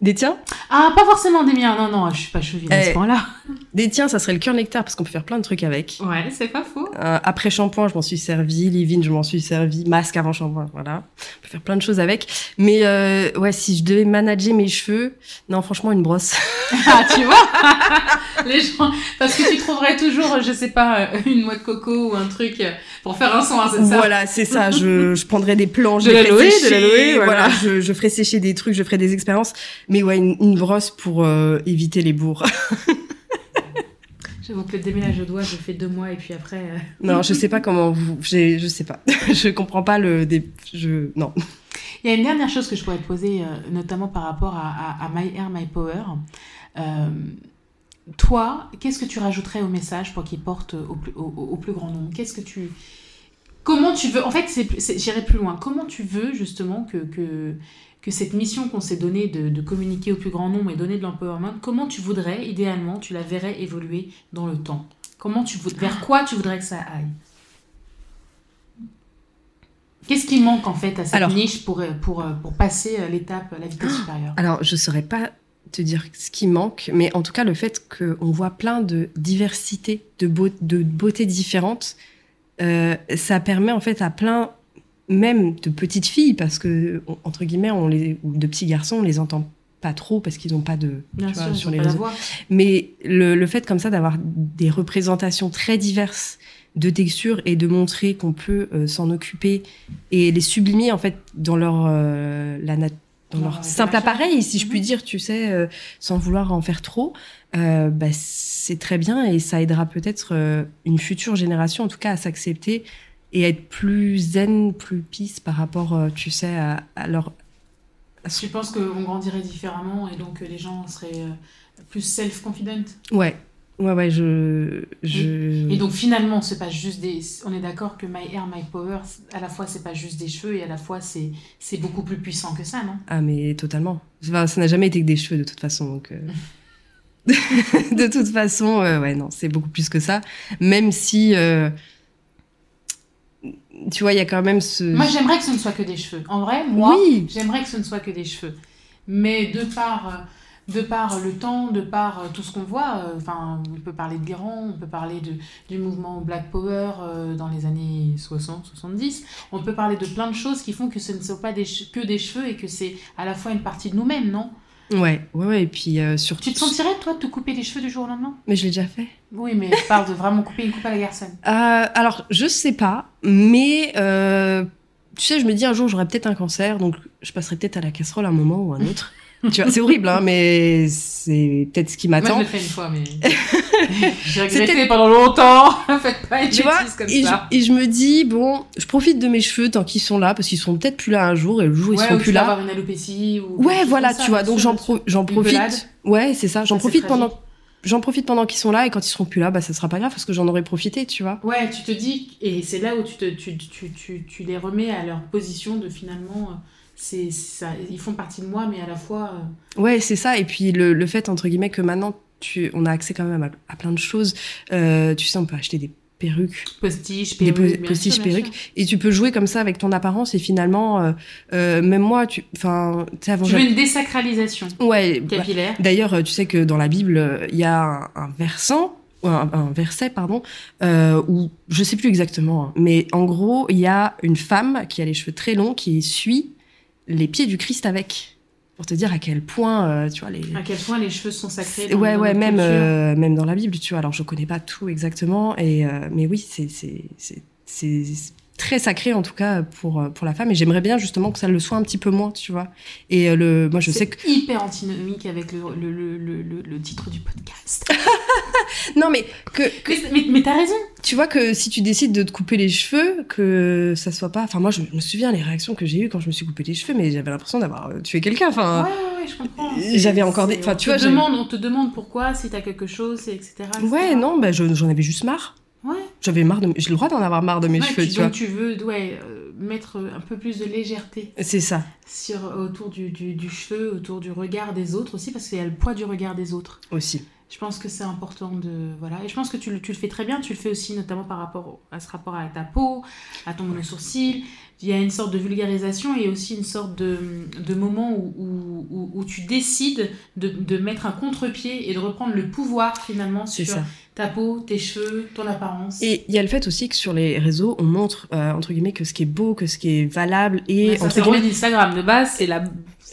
Des tiens Ah, pas forcément des miens. Non, non, je suis pas chauvine à ce Eh. point-là. Des tiens, ça serait le cœur nectar parce qu'on peut faire plein de trucs avec. Ouais, c'est pas faux. Euh, après shampoing, je m'en suis servi. Livine, je m'en suis servi. Masque avant shampoing, voilà. On peut faire plein de choses avec. Mais euh, ouais, si je devais manager mes cheveux, non, franchement, une brosse. Ah, tu vois? Les gens, parce que tu trouverais toujours, je sais pas, euh, une noix de coco ou un truc pour faire un soin, c'est ça Voilà, c'est ça. Je, je prendrais des planches, De je les de sécher, voilà. je, je ferais sécher des trucs, je ferais des expériences. Mais ouais, une, une brosse pour euh, éviter les bourres. J'avoue que le déménage au doigt, je fais deux mois et puis après. euh, non, je sais pas comment vous. Je sais pas. je comprends pas le. Des, je non. Il y a une dernière chose que je pourrais poser, euh, notamment par rapport à, à- à My Air, My Power. Euh, toi, qu'est-ce que tu rajouterais au message pour qu'il porte au plus, au, au- au plus grand nombre? Qu'est-ce que tu... Comment tu veux... En fait, j'irai plus loin. Comment tu veux justement que, que, que cette mission qu'on s'est donnée de, de communiquer au plus grand nombre et donner de l'empowerment, comment tu voudrais, idéalement, tu la verrais évoluer dans le temps? Comment tu voud- Vers quoi tu voudrais que ça aille? Qu'est-ce qui manque en fait à cette Alors- niche pour, pour, pour passer euh, l'étape, la vitesse supérieure? Alors, je saurais pas te dire ce qui manque, mais en tout cas, le fait qu'on voit plein de diversité, de, beau- de beautés différentes, euh, ça permet en fait à plein, même de petites filles, parce que, entre guillemets, on les, ou de petits garçons, on les entend pas trop parce qu'ils n'ont pas de. Tu sûr, sur les réseaux. Mais le, le fait comme ça d'avoir des représentations très diverses de textures et de montrer qu'on peut euh, s'en occuper et les sublimer en fait dans leur euh, la nat- dans Leur leur simple appareil, si je Mhm. puis dire, tu sais, euh, sans vouloir en faire trop, euh, bah, c'est très bien et ça aidera peut-être euh, une future génération, en tout cas, à s'accepter et à être plus zen, plus peace par rapport, euh, tu sais, à, à leur Tu penses qu'on grandirait différemment et donc les gens seraient euh, plus self-confident ouais, ouais, ouais, je, je... Et donc finalement, c'est pas juste des. On est d'accord que My Air, My Power, à la fois c'est pas juste des cheveux et à la fois c'est c'est beaucoup plus puissant que ça, non? Ah mais totalement. Enfin, ça n'a jamais été que des cheveux de toute façon. Donc, euh, de toute façon, euh, ouais non, c'est beaucoup plus que ça. Même si, euh, tu vois, il y a quand même ce. Moi, j'aimerais que ce ne soit que des cheveux. En vrai, moi, Oui. j'aimerais que ce ne soit que des cheveux. Mais de par, de par le temps, de par euh, tout ce qu'on voit, euh, enfin, on peut parler de l'Iran, on peut parler de, du mouvement Black Power euh, dans les années 60-70, on peut parler de plein de choses qui font que ce ne sont pas des que des cheveux et que c'est à la fois une partie de nous-mêmes, non? Ouais, ouais, ouais. Et puis euh, surtout. Tu te sentirais, toi, de te couper les cheveux du jour au lendemain? Mais je l'ai déjà fait. Oui, mais je parle de vraiment couper une coupe à la garçonne. Euh, alors, je sais pas, mais euh, tu sais, je me dis un jour j'aurai peut-être un cancer, donc je passerai peut-être à la casserole à un moment ou à un autre. Tu vois, c'est horrible, hein, mais c'est peut-être ce qui Moi, m'attend. je l'ai fait une fois, mais j'ai regretté pendant longtemps. Faites pas une Tu vois, comme et ça. je, et je me dis, bon, je profite de mes cheveux tant qu'ils sont là, parce qu'ils seront peut-être plus là un jour, et le jour où ils seront ou plus là. avoir une alopécie ou. Ouais, voilà, ça, tu vois, donc j'en pro- profite. Ouais, c'est ça, j'en profite pendant, j'en profite pendant qu'ils sont là, et quand ils seront plus là, bah ça sera pas grave, parce que j'en aurai profité, tu vois. Ouais, tu te dis, et c'est là où tu, te, tu, tu, tu, tu les remets à leur position de finalement, euh, c'est ça, ils font partie de moi, mais à la fois, euh, Ouais, c'est ça. Et puis le, le fait, entre guillemets, que maintenant, tu, on a accès quand même à, à plein de choses. Euh, tu sais, on peut acheter des perruques, postiche, des perruque, po- bien postiches sûr, perruques, sûr. et tu peux jouer comme ça avec ton apparence. Et finalement, euh, euh, même moi, tu, enfin, tu sais, avant, Tu veux une désacralisation ouais. bah, capillaire. D'ailleurs, tu sais que dans la Bible, il y a un, un versant, un, un verset, pardon, euh, où je sais plus exactement, hein, mais en gros, il y a une femme qui a les cheveux très longs qui suit les pieds du Christ avec, pour te dire à quel point, euh, tu vois, les, À quel point les cheveux sont sacrés. Dans, ouais, ouais, même, euh, même dans la Bible, tu vois. Alors, je connais pas tout exactement, et, euh, mais oui, c'est, c'est très sacré, en tout cas, pour, pour la femme. Et j'aimerais bien, justement, que ça le soit un petit peu moins, tu vois. Et euh, le, moi, je sais que. hyper antinomique avec le, le, le, le, le- le titre du podcast. Non, mais que, que mais mais, mais t'as raison. tu vois que si tu décides de te couper les cheveux, que ça soit pas. Enfin, moi, je me souviens les réactions que j'ai eues quand je me suis coupé les cheveux, mais j'avais l'impression d'avoir euh, tué quelqu'un. Enfin, Ouais, ouais, ouais, je comprends. euh, j'avais encore des- enfin, tu vois, demande, on te demande pourquoi, si t'as quelque chose, et etc. etc. ouais, non, bah, je- j'en avais juste marre. Ouais. J'avais marre de. J'ai le droit d'en avoir marre de mes Ouais, cheveux, tu, vois. donc tu veux ouais, euh, mettre un peu plus de légèreté C'est ça. sur, autour du, du, du cheveu, autour du regard des autres aussi, parce qu'il y a le poids du regard des autres. Aussi. Je pense que c'est important de. Voilà. Et je pense que tu, le- tu le fais très bien. Tu le fais aussi notamment par rapport au- à ce rapport à ta peau, à ton monosourcil. Il y a une sorte de vulgarisation et aussi une sorte de, de moment où, où, où- où tu décides de, de mettre un contre-pied et de reprendre le pouvoir finalement C'est sur ça. Ta peau, tes cheveux, ton apparence. Et il y a le fait aussi que sur les réseaux, on montre, euh, entre guillemets, que ce qui est beau, que ce qui est valable, et ça, entre c'est guillemets. vraiment d'Instagram. De base, c'est la.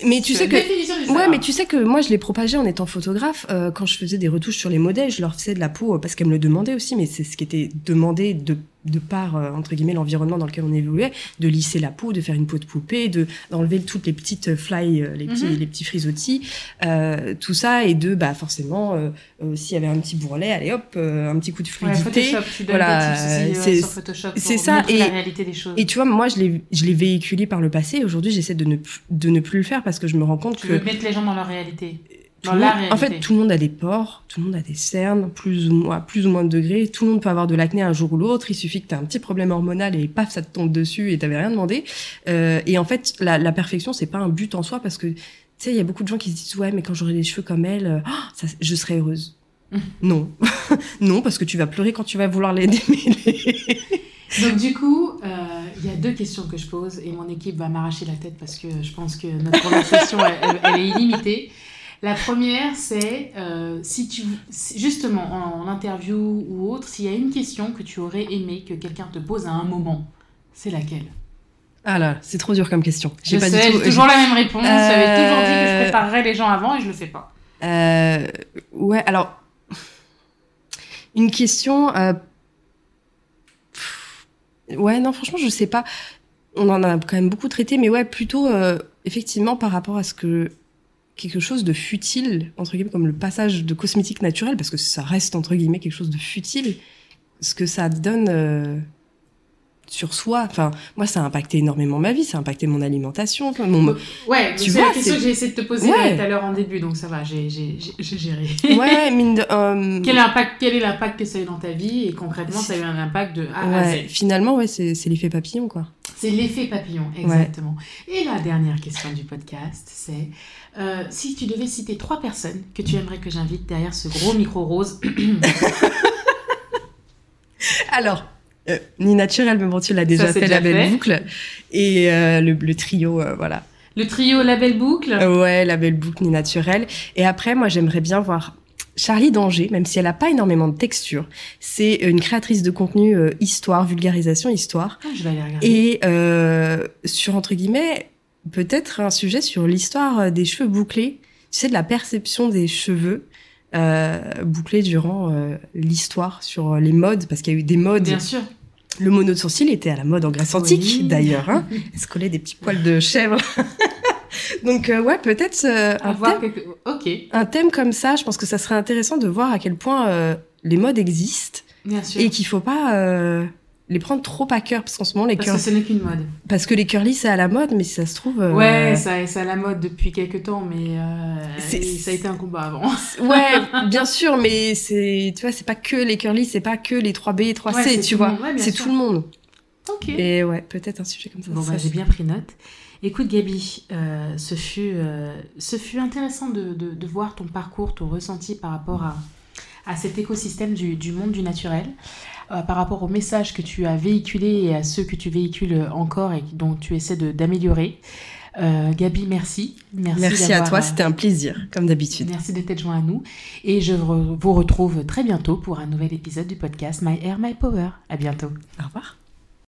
Mais tu sais que-. Ouais, mais tu sais que moi, je l'ai propagé en étant photographe. Euh, quand je faisais des retouches sur les modèles, je leur faisais de la peau euh, parce qu'elles me le demandaient aussi, mais c'est ce qui était demandé de, de par, euh, entre guillemets, l'environnement dans lequel on évoluait, de lisser la peau, de faire une peau de poupée, de d'enlever toutes les petites fly, euh, les petits, Mhm. les petits frisottis, euh, tout ça, et de, bah, forcément, euh, euh, s'il y avait un petit bourrelet, allez hop, euh, un petit coup de Ouais, fluidité. Photoshop, tu donnes Voilà, euh, c'est- ça, la et- réalité des choses. Et tu vois, moi, je l'ai, je l'ai véhiculé par le passé. Aujourd'hui, j'essaie de ne, plus- de ne plus le faire parce que je me rends compte tu que veux mettre les gens dans leur réalité. Tout monde- en fait, tout le monde a des pores, tout le monde a des cernes, plus ou moins, plus ou moins de degrés. Tout le monde peut avoir de l'acné un jour ou l'autre. Il suffit que tu aies un petit problème hormonal et paf, ça te tombe dessus et t'avais rien demandé. Euh, et en fait, la, la perfection, c'est pas un but en soi parce que, tu sais, il y a beaucoup de gens qui se disent, ouais, mais quand j'aurai les cheveux comme elle, euh, ça, je serai heureuse. Non. non, parce que tu vas pleurer quand tu vas vouloir les démêler. Donc du coup, euh, il y a deux questions que je pose et mon équipe va m'arracher la tête parce que je pense que notre conversation, elle est illimitée. La première, c'est euh, si tu, justement en, en interview ou autre, s'il y a une question que tu aurais aimé que quelqu'un te pose à un moment, c'est laquelle? Ah là, c'est trop dur comme question. Je J'ai pas sais, du tout. toujours la même réponse. J'avais toujours dit que je Euh, préparerais les gens avant et je le fais pas. Euh, ouais, alors une question. euh, Ouais, non, franchement, je sais pas. On en a quand même beaucoup traité, mais ouais, plutôt euh, effectivement par rapport à ce que quelque chose de futile entre guillemets comme le passage de cosmétique naturel, parce que ça reste entre guillemets quelque chose de futile, ce que ça donne. euh, sur soi, enfin, moi, ça a impacté énormément ma vie, ça a impacté mon alimentation, mon, Ouais, Tu c'est vois, la question que j'ai essayé de te poser Ouais. tout à l'heure en début, donc ça va, j'ai géré. ouais, mine de, euh, Quel, impact, quel est l'impact que ça a eu dans ta vie et concrètement ça a eu un impact de A à ouais, Z finalement, ouais, c'est c'est l'effet papillon, quoi. C'est l'effet papillon, exactement. Et la dernière question du podcast, c'est euh, si tu devais citer trois personnes que tu aimerais que j'invite derrière ce gros micro rose, Alors, euh, ni naturel, mais bon, tu l'as déjà Ça, fait, déjà la belle fait. boucle. Et euh, le, le trio, euh, voilà. le trio Label Boucle, Euh, ouais, la belle boucle, ni naturel. Et après, moi, j'aimerais bien voir Charlie Danger, même si elle a pas énormément de texture. C'est une créatrice de contenu euh, histoire, vulgarisation, histoire. Ah, je vais aller regarder. Et euh, sur, entre guillemets, peut-être un sujet sur l'histoire euh, des cheveux bouclés. Tu sais, de la perception des cheveux euh, bouclés durant euh, l'histoire, sur euh, les modes, parce qu'il y a eu des modes. Bien sûr. Le mono de sourcil était à la mode en Grèce antique, Oui. d'ailleurs. Hein. Elle se collait des petits poils de chèvre. Donc euh, ouais, peut-être euh, un, thème, quelque- Ok, un thème comme ça, je pense que ça serait intéressant de voir à quel point euh, les modes existent bien sûr. et qu'il faut pas euh, les prendre trop à cœur parce qu'en ce moment les Parce que ce n'est qu'une mode. parce que les curly c'est à la mode, mais si ça se trouve euh, Ouais, ça, c'est à la mode depuis quelques temps, mais euh, ça a été un combat avant. Ouais, bien sûr, mais c'est, tu vois, c'est pas que les curly, c'est pas que les 3B et 3C, Ouais, c'est tu vois. ouais, c'est tout le monde. Ok. Et ouais, peut-être un sujet comme ça. Bon, bah, j'ai bien pris note. Écoute, Gabi, euh, ce, fut, euh, ce fut intéressant de, de, de voir ton parcours, ton ressenti par rapport à, à cet écosystème du, du monde du naturel, euh, par rapport aux messages que tu as véhiculés et à ceux que tu véhicules encore et dont tu essaies de- d'améliorer. Euh, Gabi, merci. Merci, Merci à toi, euh, c'était un plaisir, comme d'habitude. Merci de t'être joint à nous. Et je vous retrouve très bientôt pour un nouvel épisode du podcast My Air, My Power. À bientôt. Au revoir.